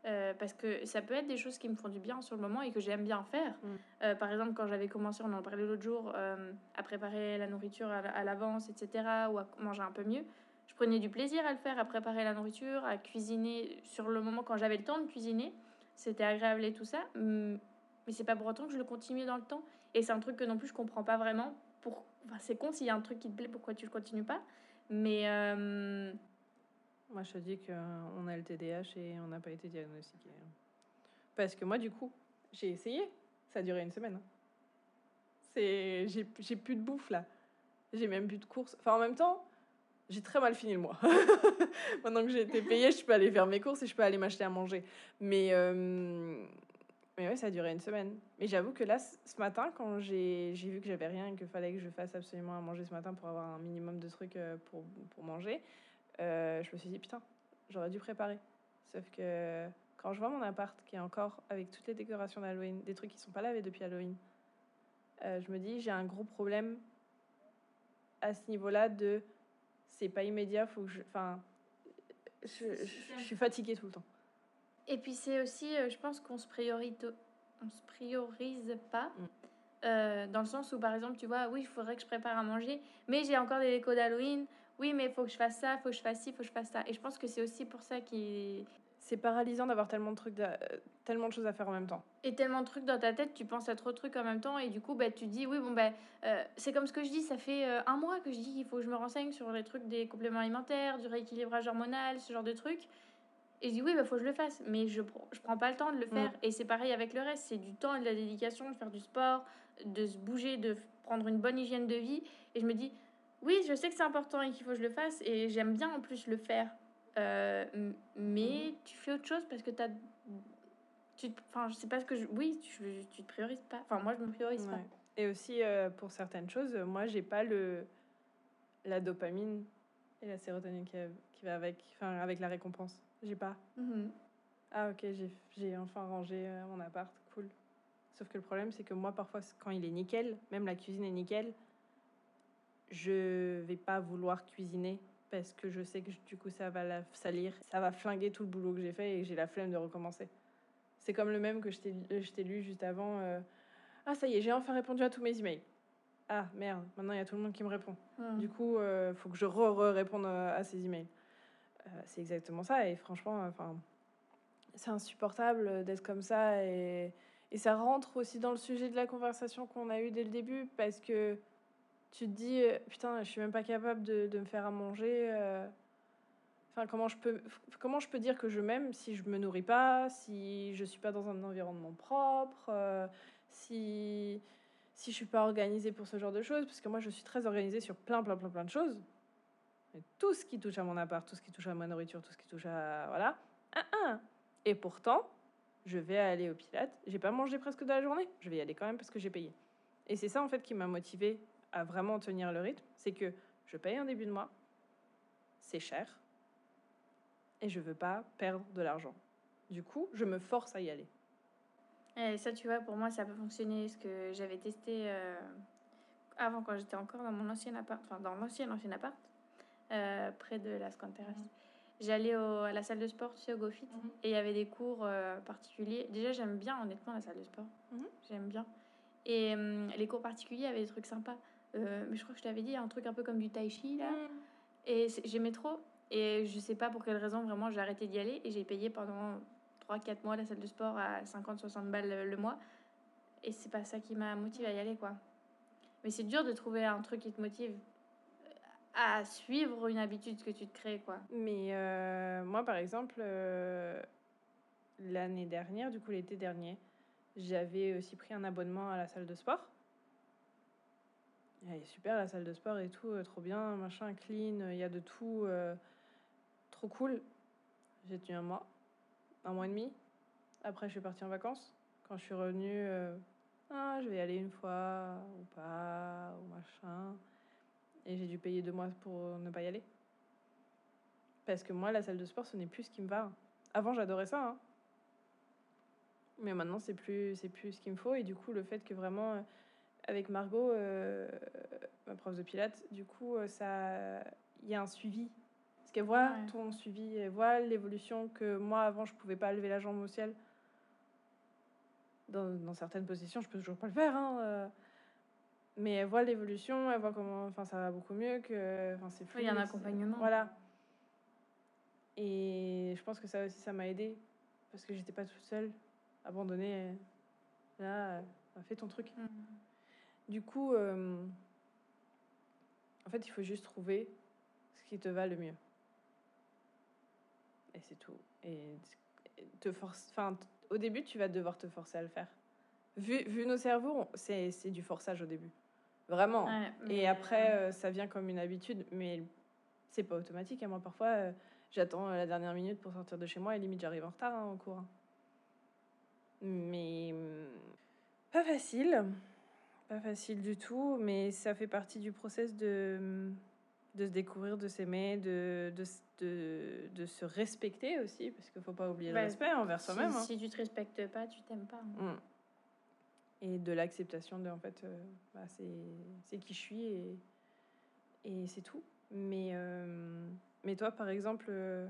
Euh, parce que ça peut être des choses qui me font du bien sur le moment et que j'aime bien faire. Mm. Euh, par exemple, quand j'avais commencé, on en parlait l'autre jour, euh, à préparer la nourriture à, l'avance, etc., ou à manger un peu mieux, je prenais du plaisir à le faire, à préparer la nourriture, à cuisiner sur le moment quand j'avais le temps de cuisiner. C'était agréable et tout ça. Mais c'est pas pour autant que je le continue dans le temps. Et c'est un truc que non plus je comprends pas vraiment. Pour... Enfin, c'est con s'il y a un truc qui te plaît, pourquoi tu le continues pas. Mais Moi, je te dis qu'on a le TDAH et on n'a pas été diagnostiqué. Parce que moi, du coup, j'ai essayé. Ça a duré une semaine. hein. C'est... J'ai, j'ai plus de bouffe, là. J'ai même plus de courses. Enfin, en même temps, j'ai très mal fini le mois. Maintenant que j'ai été payée, je peux aller faire mes courses et je peux aller m'acheter à manger. Mais, euh, mais ouais, ça a duré une semaine. Mais j'avoue que là, ce matin, quand j'ai, j'ai vu que j'avais rien et qu'il fallait que je fasse absolument à manger ce matin pour avoir un minimum de trucs euh, pour, pour manger, euh, je me suis dit, putain, j'aurais dû préparer. Sauf que quand je vois mon appart qui est encore avec toutes les décorations d'Halloween, des trucs qui sont pas lavés depuis Halloween, euh, je me dis, j'ai un gros problème à ce niveau-là de c'est pas immédiat, faut que je. Enfin, je, je- je suis fatiguée tout le temps. Et puis c'est aussi, euh, je pense qu'on se priorise, on se priorise pas. Mm. euh, dans le sens où, par exemple, tu vois, oui, il faudrait que je prépare à manger, mais j'ai encore des décos d'Halloween. Oui, mais il faut que je fasse ça, il faut que je fasse ci, il faut que je fasse ça. Et je pense que c'est aussi pour ça qu'il C'est paralysant d'avoir tellement de trucs, tellement de choses à faire en même temps. et tellement de trucs dans ta tête, tu penses à trop de trucs en même temps, et du coup, bah, tu dis, oui, bon, bah, euh, c'est comme ce que je dis, ça fait euh, un mois que je dis qu'il faut que je me renseigne sur les trucs des compléments alimentaires, du rééquilibrage hormonal, ce genre de trucs. Et je dis, oui, bah, faut que je le fasse, mais je, je prends pas le temps de le faire. Et c'est pareil avec le reste, c'est du temps et de la dédication, de faire du sport, de se bouger, de prendre une bonne hygiène de vie. Et je me dis, oui, je sais que c'est important et qu'il faut que je le fasse, et j'aime bien en plus le faire. Euh, mais tu fais autre chose parce que tu as tu enfin je sais pas ce que je oui tu, tu te priorises pas enfin moi je me priorise Ouais. Et aussi, euh, pour certaines choses, moi, j'ai pas le la dopamine et la sérotonine qui, qui va avec, enfin, avec la récompense. J'ai pas. pas Mhm. Ah ok, j'ai, j'ai enfin rangé euh, mon appart, cool. Sauf que le problème, c'est que moi, parfois, quand il est nickel, même la cuisine est nickel, je vais pas vouloir cuisiner parce que je sais que du coup, ça va la salir, ça va flinguer tout le boulot que j'ai fait et j'ai la flemme de recommencer. C'est comme le même que je t'ai, euh, lu juste avant. euh, Ah ça y est, j'ai enfin répondu à tous mes emails. Ah merde, maintenant il y a tout le monde qui me répond. Mhm. Du coup, il faut que je re-réponde à ces emails. Euh, c'est exactement ça. Et franchement, enfin, c'est insupportable d'être comme ça. Et, et ça rentre aussi dans le sujet de la conversation qu'on a eue dès le début. Parce que tu te dis, euh, putain, je suis même pas capable de, me faire à manger. euh. Enfin, comment je, peux, comment je peux dire que je m'aime si je me nourris pas, si je suis pas dans un environnement propre, euh, si, si je suis pas organisée pour ce genre de choses? Parce que moi, je suis très organisée sur plein, plein, plein, plein de choses. Tout ce qui touche à mon appart, tout ce qui touche à ma nourriture, tout ce qui touche à. Voilà. Ah, ah. Et pourtant, je vais aller au Pilates. J'ai pas mangé presque de la journée. Je vais y aller quand même parce que j'ai payé. Et c'est ça, en fait, qui m'a motivée à vraiment tenir le rythme. C'est que je paye un début de mois. C'est cher. Et je veux pas perdre de l'argent. Du coup, je me force à y aller. Et ça, tu vois, pour moi, ça peut fonctionner. Ce que j'avais testé euh, avant, quand j'étais encore dans mon ancien appart, enfin, dans l'ancien ancien appart, euh, près de la Scan Terrace. J'allais à la salle de sport, tu sais, au GoFit, Mhm. et il y avait des cours euh, particuliers. Déjà, j'aime bien, honnêtement, la salle de sport. Mhm. J'aime bien. Et hum, les cours particuliers avaient des trucs sympas. Euh, mais je crois que je t'avais dit, un truc un peu comme du tai chi, là. Et c'est- j'aimais trop. Et je sais pas pour quelle raison, vraiment, j'ai arrêté d'y aller. Et j'ai payé pendant 3-4 mois la salle de sport à 50-60 balles le, le mois. Et c'est pas ça qui m'a motivé à y aller, quoi. Mais c'est dur de trouver un truc qui te motive à suivre une habitude que tu te crées, quoi. Mais euh, moi, par exemple, euh, l'année dernière, du coup l'été dernier, j'avais aussi pris un abonnement à la salle de sport. Elle est super la salle de sport et tout, euh, trop bien, machin, clean, il y a de tout, euh, trop cool. J'ai tenu un mois, un mois et demi. Après, je suis partie en vacances. Quand je suis revenue, euh, ah, je vais y aller une fois ou pas, ou machin. Et j'ai dû payer deux mois pour ne pas y aller. Parce que moi, la salle de sport, ce n'est plus ce qui me va. Avant, j'adorais ça. hein. Mais maintenant, c'est plus, c'est plus ce qu'il me faut. Et du coup, le fait que vraiment, euh, avec Margot, euh, ma prof de pilates, du coup, euh, ça, il y a un suivi. Parce qu'elle voit Ouais. ton suivi, elle voit l'évolution que moi, avant, je pouvais pas lever la jambe au ciel. Dans, dans certaines positions, je peux toujours pas le faire. hein, euh. Mais elle voit l'évolution, elle voit comment, enfin, ça va beaucoup mieux que, enfin, c'est Oui, il y a un accompagnement. Voilà. Et je pense que ça aussi, ça m'a aidé parce que j'étais pas toute seule, abandonnée. Là, fais ton truc. Mm. Du coup, euh, en fait, il faut juste trouver ce qui te va le mieux. Et c'est tout. Et te force. Enfin, au début, tu vas devoir te forcer à le faire. Vu, vu nos cerveaux, c'est du forçage au début. Vraiment. Ouais, Et après, euh, ça vient comme une habitude, mais c'est pas automatique. hein. Moi, parfois, euh, j'attends la dernière minute pour sortir de chez moi et limite, j'arrive en retard hein, en cours. hein. Mais hum, pas facile. Pas facile du tout, mais ça fait partie du process de, hum, de se découvrir, de s'aimer, de, de, de, de se respecter aussi, parce qu'il faut pas oublier Bah, le respect envers si, soi-même. hein. si tu te respectes pas, tu t'aimes pas. hein. Mm. Et de l'acceptation de, en fait, euh, bah, c'est qui je suis et, et c'est tout. Mais, euh, mais toi, par exemple, euh,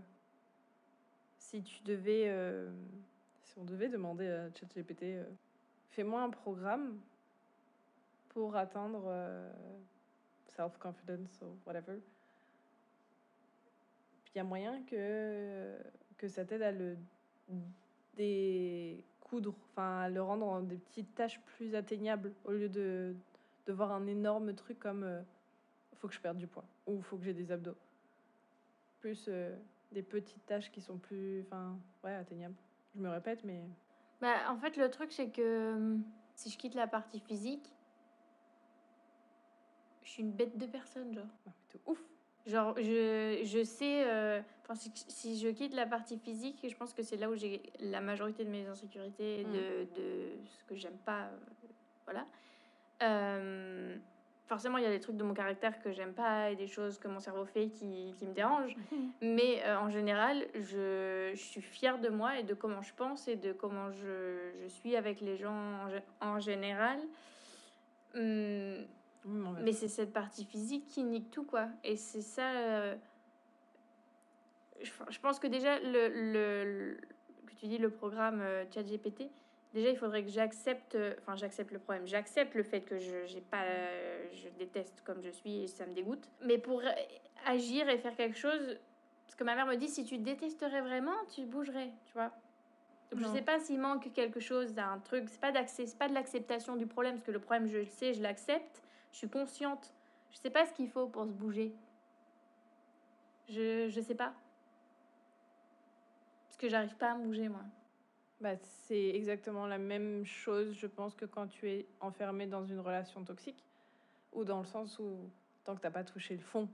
si tu devais, euh, si on devait demander à ChatGPT, fais-moi un programme pour atteindre euh, self-confidence ou whatever. Puis il y a moyen que, que ça t'aide à le découdre, enfin à le rendre en des petites tâches plus atteignables au lieu de, de voir un énorme truc comme euh, faut que je perde du poids ou faut que j'ai des abdos. Plus euh, des petites tâches qui sont plus enfin ouais atteignables. Je me répète mais Bah, en fait, le truc, c'est que hum, si je quitte la partie physique, je suis une bête de personne, genre. non, mais t'es ouf. Genre, je, je sais, euh, si, si je quitte la partie physique, je pense que c'est là où j'ai la majorité de mes insécurités, et Mm. de, de ce que j'aime pas. euh, voilà. Euh, forcément, il y a des trucs de mon caractère que j'aime pas et des choses que mon cerveau fait qui, qui me dérangent. Mais euh, en général, je, je suis fière de moi et de comment je pense et de comment je, je suis avec les gens en général. Hum, Mais c'est cette partie physique qui nique tout, quoi. Et c'est ça. euh, Je, je pense que déjà, le, le, le- que tu dis le programme euh, ChatGPT, déjà, il faudrait que j'accepte. euh, Enfin, j'accepte le problème. J'accepte le fait que je, pas, euh, je déteste comme je suis et ça me dégoûte. Mais pour agir et faire quelque chose. Parce que ma mère me dit si tu détesterais vraiment, tu bougerais, tu vois. Donc, je sais pas s'il manque quelque chose d'un truc. C'est pas d'accès, pas de l'acceptation du problème, parce que le problème, je le sais, je l'accepte. Je suis consciente. Je sais pas ce qu'il faut pour se bouger. Je, je sais pas. Parce que j'arrive pas à me bouger, moi. Bah, c'est exactement la même chose, je pense, que quand tu es enfermé dans une relation toxique, ou dans le sens où, tant que t'as pas touché le fond,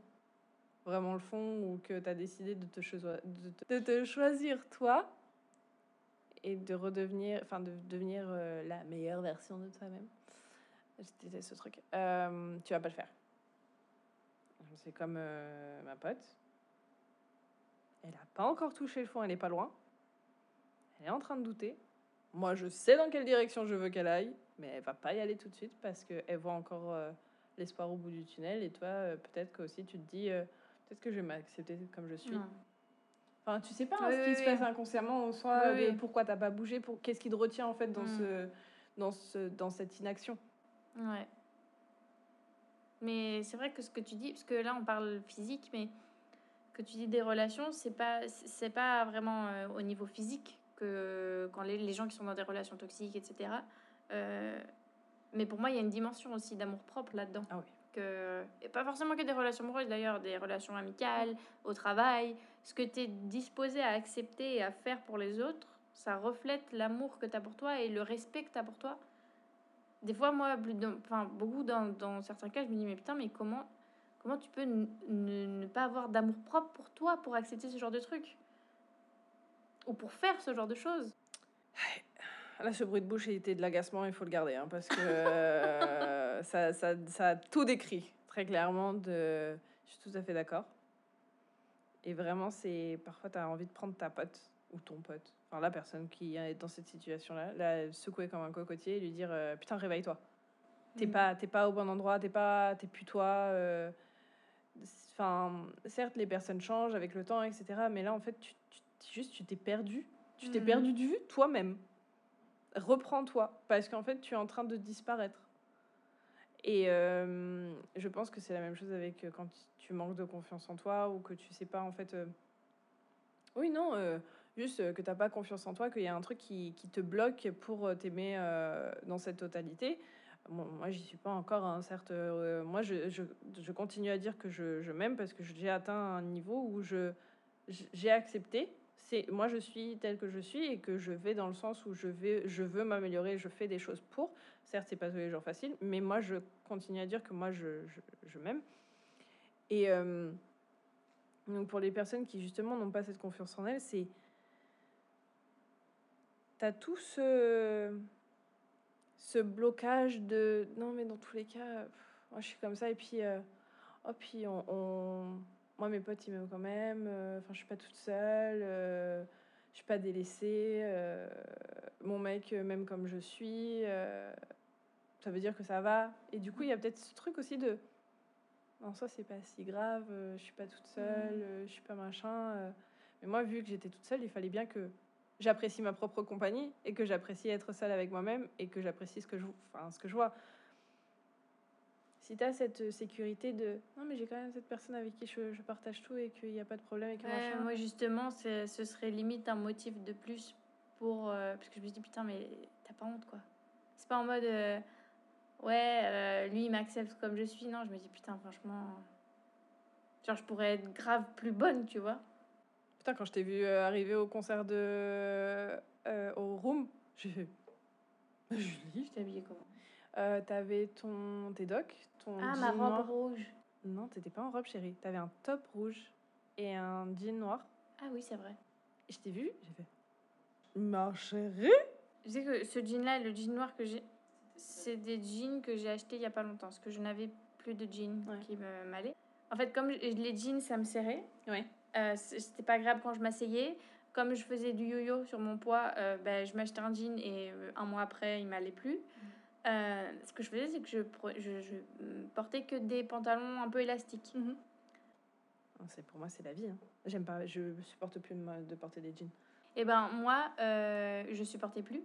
vraiment le fond, ou que tu as décidé de te, de de te choisir toi, et de redevenir, enfin, de devenir euh, la meilleure version de toi-même. Je déteste ce truc. Euh, tu vas pas le faire. C'est comme euh, ma pote. Elle a pas encore touché le fond, elle est pas loin. Elle est en train de douter. Moi, je sais dans quelle direction je veux qu'elle aille, mais elle va pas y aller tout de suite parce qu'elle voit encore euh, l'espoir au bout du tunnel. Et toi, peut-être que aussi tu te dis, peut-être que je vais m'accepter comme je suis. Non. Enfin, tu sais pas hein, Oui, ce qui oui, se oui. passe inconsciemment en soi, de pourquoi t'as pas bougé, pour qu'est-ce qui te retient en fait dans Mm. ce, dans ce, dans cette inaction. Ouais. Mais c'est vrai que ce que tu dis, parce que là on parle physique, mais que tu dis des relations, c'est pas c'est pas vraiment euh, au niveau physique que quand les, les gens qui sont dans des relations toxiques, etc. euh, mais pour moi, il y a une dimension aussi d'amour propre là-dedans. Ah oui. Que, et pas forcément que des relations amoureuses d'ailleurs, des relations amicales, au travail. Ce que tu es disposé à accepter et à faire pour les autres, ça reflète l'amour que tu as pour toi et le respect que tu as pour toi. Des fois, moi, enfin, beaucoup dans, dans certains cas, je me dis, mais putain, mais comment, comment tu peux ne, pas avoir d'amour propre pour toi pour accepter ce genre de truc? Ou pour faire ce genre de choses? Là, ce bruit de bouche était de l'agacement, il faut le garder, hein, parce que euh, ça, ça, ça a tout décrit, très clairement. De... Je suis tout à fait d'accord. Et vraiment, c'est parfois, tu as envie de prendre ta pote, ou ton pote, enfin la personne qui est dans cette situation-là, la secouer comme un cocotier et lui dire euh, putain réveille-toi. T'es Mm. pas t'es pas au bon endroit, t'es pas t'es plus toi. euh, Enfin, certes les personnes changent avec le temps, etc. Mais là en fait tu, tu- juste tu t'es perdu, tu t'es Mhm. perdu de vue toi-même. Reprends-toi parce qu'en fait tu es en train de disparaître. Et euh, je pense que c'est la même chose avec quand tu manques de confiance en toi ou que tu sais pas en fait. Oui, non, euh, juste euh, que t'as pas confiance en toi, qu'il y a un truc qui, qui te bloque pour euh, t'aimer euh, dans cette totalité. Bon, moi, j'y suis pas encore, hein, certes. moi, je, je, je continue à dire que je, je m'aime parce que j'ai atteint un niveau où je j'ai accepté. C'est moi, je suis telle que je suis et que je vais dans le sens où je vais, je veux m'améliorer, je fais des choses pour. Certes, c'est pas tous les jours facile, mais moi, je continue à dire que moi, je, je, m'aime. Et donc, pour les personnes qui justement n'ont pas cette confiance en elles, c'est t'as tout ce ce blocage de non mais dans tous les cas pff, moi je suis comme ça. Et puis euh, oh puis on, on- moi mes potes ils m'aiment quand même. Euh, enfin je suis pas toute seule euh, je suis pas délaissée euh, mon mec m'aime comme je suis ça veut dire que ça va. Et du coup il y a peut-être ce truc aussi de non ça c'est pas si grave je suis pas toute seule euh, je suis pas machin mais moi vu que j'étais toute seule il fallait bien que j'apprécie ma propre compagnie et que j'apprécie être seule avec moi-même et que j'apprécie ce que je enfin ce que je vois si tu as cette sécurité de non mais j'ai quand même cette personne avec qui je, je partage tout et qu'il n'y a pas de problème que Ouais, moi justement, ce serait limite un motif de plus pour. euh, parce que je me dis, putain, mais t'as pas honte quoi. C'est pas en mode. euh, ouais, euh, lui il m'accepte comme je suis. Non, je me dis, putain, franchement. Genre, je pourrais être grave plus bonne, tu vois. Putain quand je t'ai vu euh, arriver au concert de euh, au room j'ai fait Julie Je t'ai habillée comment? Euh, t'avais ton tes docs ton Ah, ma robe noir. rouge. non t'étais pas en robe chérie t'avais un top rouge et un jean noir Ah oui, c'est vrai. et je t'ai vu j'ai fait ma chérie Je sais que ce jean-là, le jean noir que j'ai, c'est des jeans que j'ai achetés il y a pas longtemps, parce que je n'avais plus de jeans Ouais. qui me m'allaient. En fait, comme les jeans, ça me serrait, ouais euh, c'était pas grave quand je m'asseyais. Comme je faisais du yo-yo sur mon poids, euh, ben, je m'achetais un jean et euh, un mois après, il m'allait plus. Euh, ce que je faisais, c'est que je, pre- je, je, mm, portais que des pantalons un peu élastiques. Non, c'est pour moi c'est la vie. hein. J'aime pas, je supporte plus de, porter des jeans. Et ben moi, euh, je supportais plus.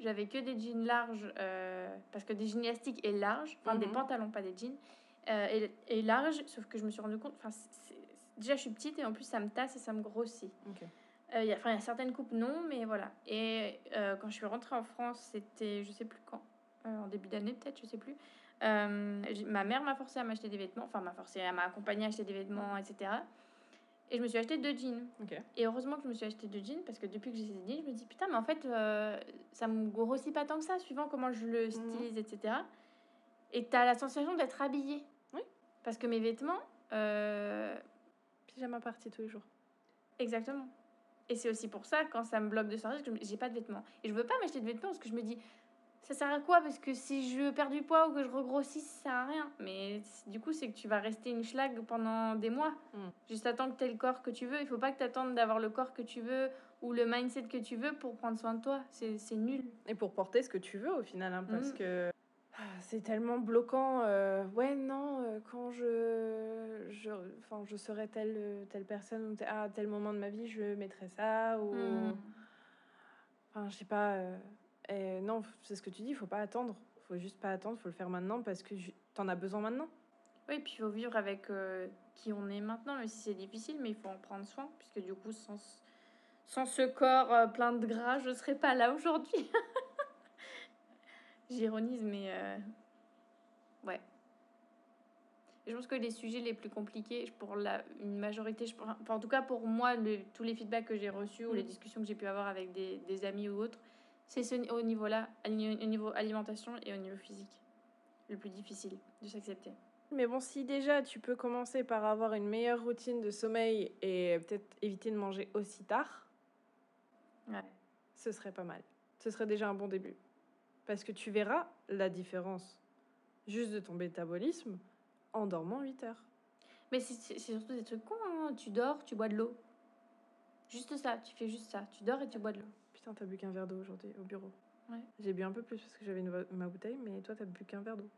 J'avais que des jeans larges, euh, parce que des jeans élastiques et larges, enfin des Mhm. pantalons, pas des jeans, euh, et, et larges, sauf que je me suis rendu compte, enfin, déjà je suis petite et en plus ça me tasse et ça me grossit. Ok. Euh, il y a- Enfin, il y a certaines coupes, non, mais voilà. Et euh, quand je suis rentrée en France, c'était, je sais plus quand, euh, en début d'année peut-être, je sais plus. ma mère m'a forcé à m'acheter des vêtements, enfin, m'a forcé, elle m'a accompagnée à acheter des vêtements, etc. Et je me suis acheté deux jeans. Et heureusement que je me suis acheté deux jeans, parce que depuis que j'ai ces jeans, je me dis, putain, mais en fait, ça me grossit pas tant que ça, suivant comment je le stylise, etc. Et t'as la sensation d'être habillée. Oui. Parce que mes vêtements, Pyjama party tous les jours. Exactement. Et c'est aussi pour ça, quand ça me bloque de sortir, que j'ai pas de vêtements. Et je veux pas m'acheter de vêtements parce que je me dis, ça sert à quoi? Parce que si je perds du poids ou que je regrossis, ça sert à rien. Mais du coup, c'est que tu vas rester une schlag pendant des mois. Mm. Juste attends que tu le corps que tu veux. Il faut pas que tu attendes d'avoir le corps que tu veux ou le mindset que tu veux pour prendre soin de toi. C'est c'est nul. Et pour porter ce que tu veux au final, hein, parce Mhm. que c'est tellement bloquant. euh, ouais, non, euh, quand je, je, enfin, je serai telle, telle personne ou à tel moment de ma vie, je mettrai ça ou, Mm. enfin, je sais pas. euh, et non, c'est ce que tu dis. Il faut pas attendre. Faut juste pas attendre. Faut le faire maintenant parce que t'en as besoin maintenant. Oui, puis il faut vivre avec qui on est maintenant, même si c'est difficile, mais il faut en prendre soin, puisque du coup, sans, ce- sans ce corps plein de gras, je ne serais pas là aujourd'hui. J'ironise, mais euh, ouais. Je pense que les sujets les plus compliqués, pour la, une majorité, je, enfin, en tout cas pour moi, le- tous les feedbacks que j'ai reçus ou les Mm. discussions que j'ai pu avoir avec des, des amis ou autres, c'est ce, au niveau-là, au niveau alimentation et au niveau physique, le plus difficile de s'accepter. Mais bon, si déjà tu peux commencer par avoir une meilleure routine de sommeil et peut-être éviter de manger aussi tard, Ouais. ce serait pas mal. Ce serait déjà un bon début. Parce que tu verras la différence juste de ton métabolisme en dormant 8 heures. Mais c'est surtout des trucs cons. hein. Tu dors, tu bois de l'eau. Juste ça, tu fais juste ça. Tu dors et tu bois de l'eau. putain, t'as bu qu'un verre d'eau aujourd'hui au bureau. Ouais. J'ai bu un peu plus parce que j'avais ma bouteille, mais toi, t'as bu qu'un verre d'eau.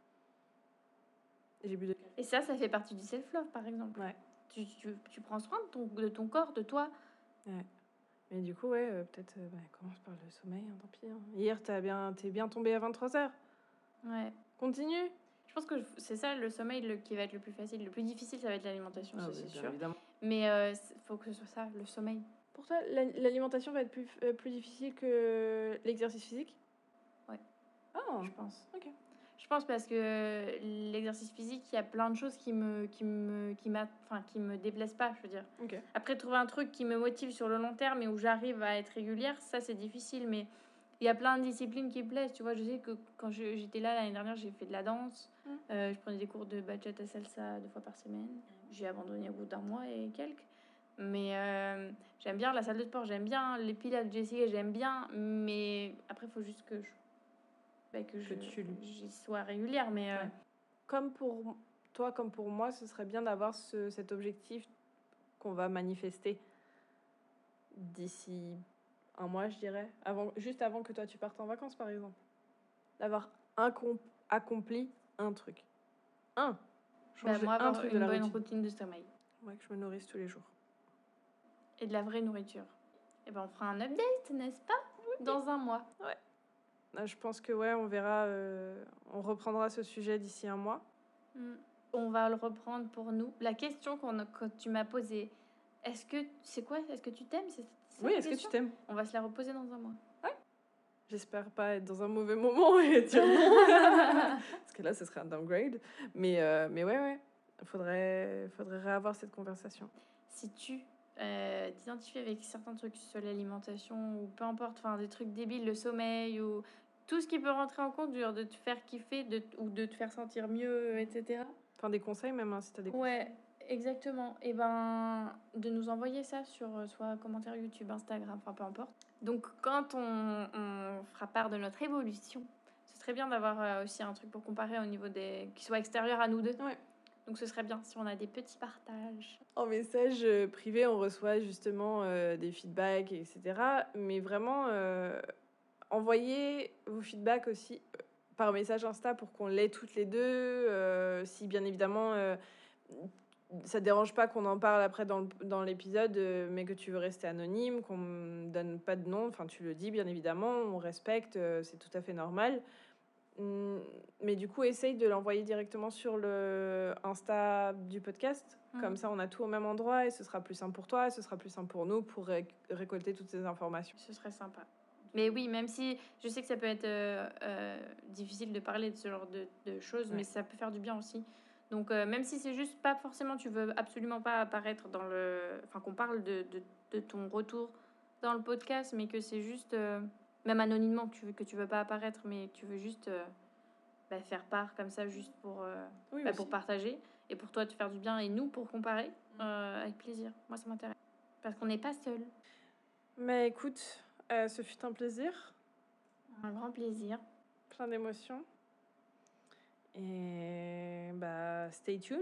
Et j'ai bu deux. Et ça, ça fait partie du self-love, par exemple. Ouais. Tu, tu, tu prends soin de ton, de ton corps, de toi. Mais du coup, ouais, euh, peut-être, euh, bah, commence par le sommeil, hein, tant pis. hein. Hier, t'as bien, t'es bien tombé à 23h. Ouais. Continue. Je pense que c'est ça le sommeil le, qui va être le plus facile. Le plus difficile, ça va être l'alimentation, ça, Ah c'est bien sûr. évidemment. Mais euh, il faut que ce soit ça, le sommeil. Pour toi, la- l'alimentation va être plus, euh, plus difficile que l'exercice physique? Ouais. Ah, je pense. ok. Je pense parce que l'exercice physique, il y a plein de choses qui me, qui me, qui enfin, qui me déplaisent pas, je veux dire. Après, trouver un truc qui me motive sur le long terme et où j'arrive à être régulière, ça c'est difficile. Mais il y a plein de disciplines qui me plaisent. Tu vois, je sais que quand j'étais là l'année dernière, j'ai fait de la danse. Mm. Euh, je prenais des cours de bachata salsa deux fois par semaine. J'ai abandonné au bout d'un mois et quelques. Mais euh, j'aime bien la salle de sport, j'aime bien les pilates, j'ai essayé, j'aime bien. Mais après, il faut juste que je, bah, que je, tu j'y sois régulière. Mais euh, Ouais. Comme pour toi, comme pour moi, ce serait bien d'avoir ce- cet objectif qu'on va manifester d'ici un mois, je dirais, avant, juste avant que toi tu partes en vacances, par exemple. D'avoir accompli un truc. Un. bah, Changer moi, un truc une de la bonne routine. routine de sommeil. Ouais, que je me nourrisse tous les jours. et de la vraie nourriture. Et ben on fera un update, n'est-ce pas? Dans un mois. Ah, Je pense que ouais, on verra, euh, on reprendra ce sujet d'ici un mois. Mm. On va le reprendre pour nous. La question qu'on a- que tu m'as posée, est-ce que c'est quoi Est-ce que tu t'aimes? C'est Oui, est-ce que tu t'aimes? On va se la reposer dans un mois. J'espère pas être dans un mauvais moment et dire non. Parce que là, ce serait un downgrade. Mais, euh, mais ouais, ouais. Faudrait, faudrait réavoir cette conversation. si tu euh, t'identifies avec certains trucs sur l'alimentation ou peu importe, enfin des trucs débiles, le sommeil ou tout ce qui peut rentrer en compte, genre de te faire kiffer de, ou de te faire sentir mieux, etc. Enfin, des conseils même, hein, si t'as des Ouais, exactement. Et ben, de nous envoyer ça sur euh, soit commentaire YouTube, Instagram, enfin peu importe. Donc, quand on, on fera part de notre évolution, ce serait bien d'avoir euh, aussi un truc pour comparer au niveau des. qui soit extérieur à nous deux. Ouais. Donc, ce serait bien si on a des petits partages. En message euh, privé, on reçoit justement euh, des feedbacks, etc. Mais vraiment, euh, envoyez vos feedbacks aussi euh, par message Insta pour qu'on l'ait toutes les deux. euh, si bien évidemment, euh, ça dérange pas qu'on en parle après dans l'épisode, euh, mais que tu veux rester anonyme, qu'on ne donne pas de nom. Enfin, tu le dis bien évidemment, on respecte, c'est tout à fait normal. Hum, Mais du coup, essaye de l'envoyer directement sur le Insta du podcast. Mhm. Comme ça, on a tout au même endroit et ce sera plus simple pour toi et ce sera plus simple pour nous pour ré- récolter toutes ces informations. Ce serait sympa. Mais oui, même si je sais que ça peut être euh, euh, difficile de parler de ce genre de, de choses, Ouais. mais ça peut faire du bien aussi. Donc, euh, même si c'est juste pas forcément, tu veux absolument pas apparaître dans le. Enfin, qu'on parle de, de, de ton retour dans le podcast, mais que c'est juste. même anonymement, que tu, veux, que tu veux pas apparaître, mais tu veux juste bah, faire part comme ça, juste pour, Oui, bah, pour partager et pour toi te faire du bien et nous pour comparer. euh, avec plaisir. Moi, ça m'intéresse. Parce qu'on n'est pas seul. Mais écoute, euh, ce fut un plaisir, Un grand plaisir. plein d'émotions. Et bah, stay tuned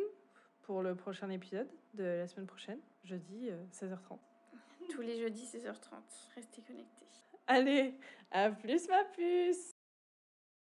pour le prochain épisode de la semaine prochaine, jeudi euh, 16h30. Tous les jeudis 16h30. Restez connectés. Allez, à plus ma puce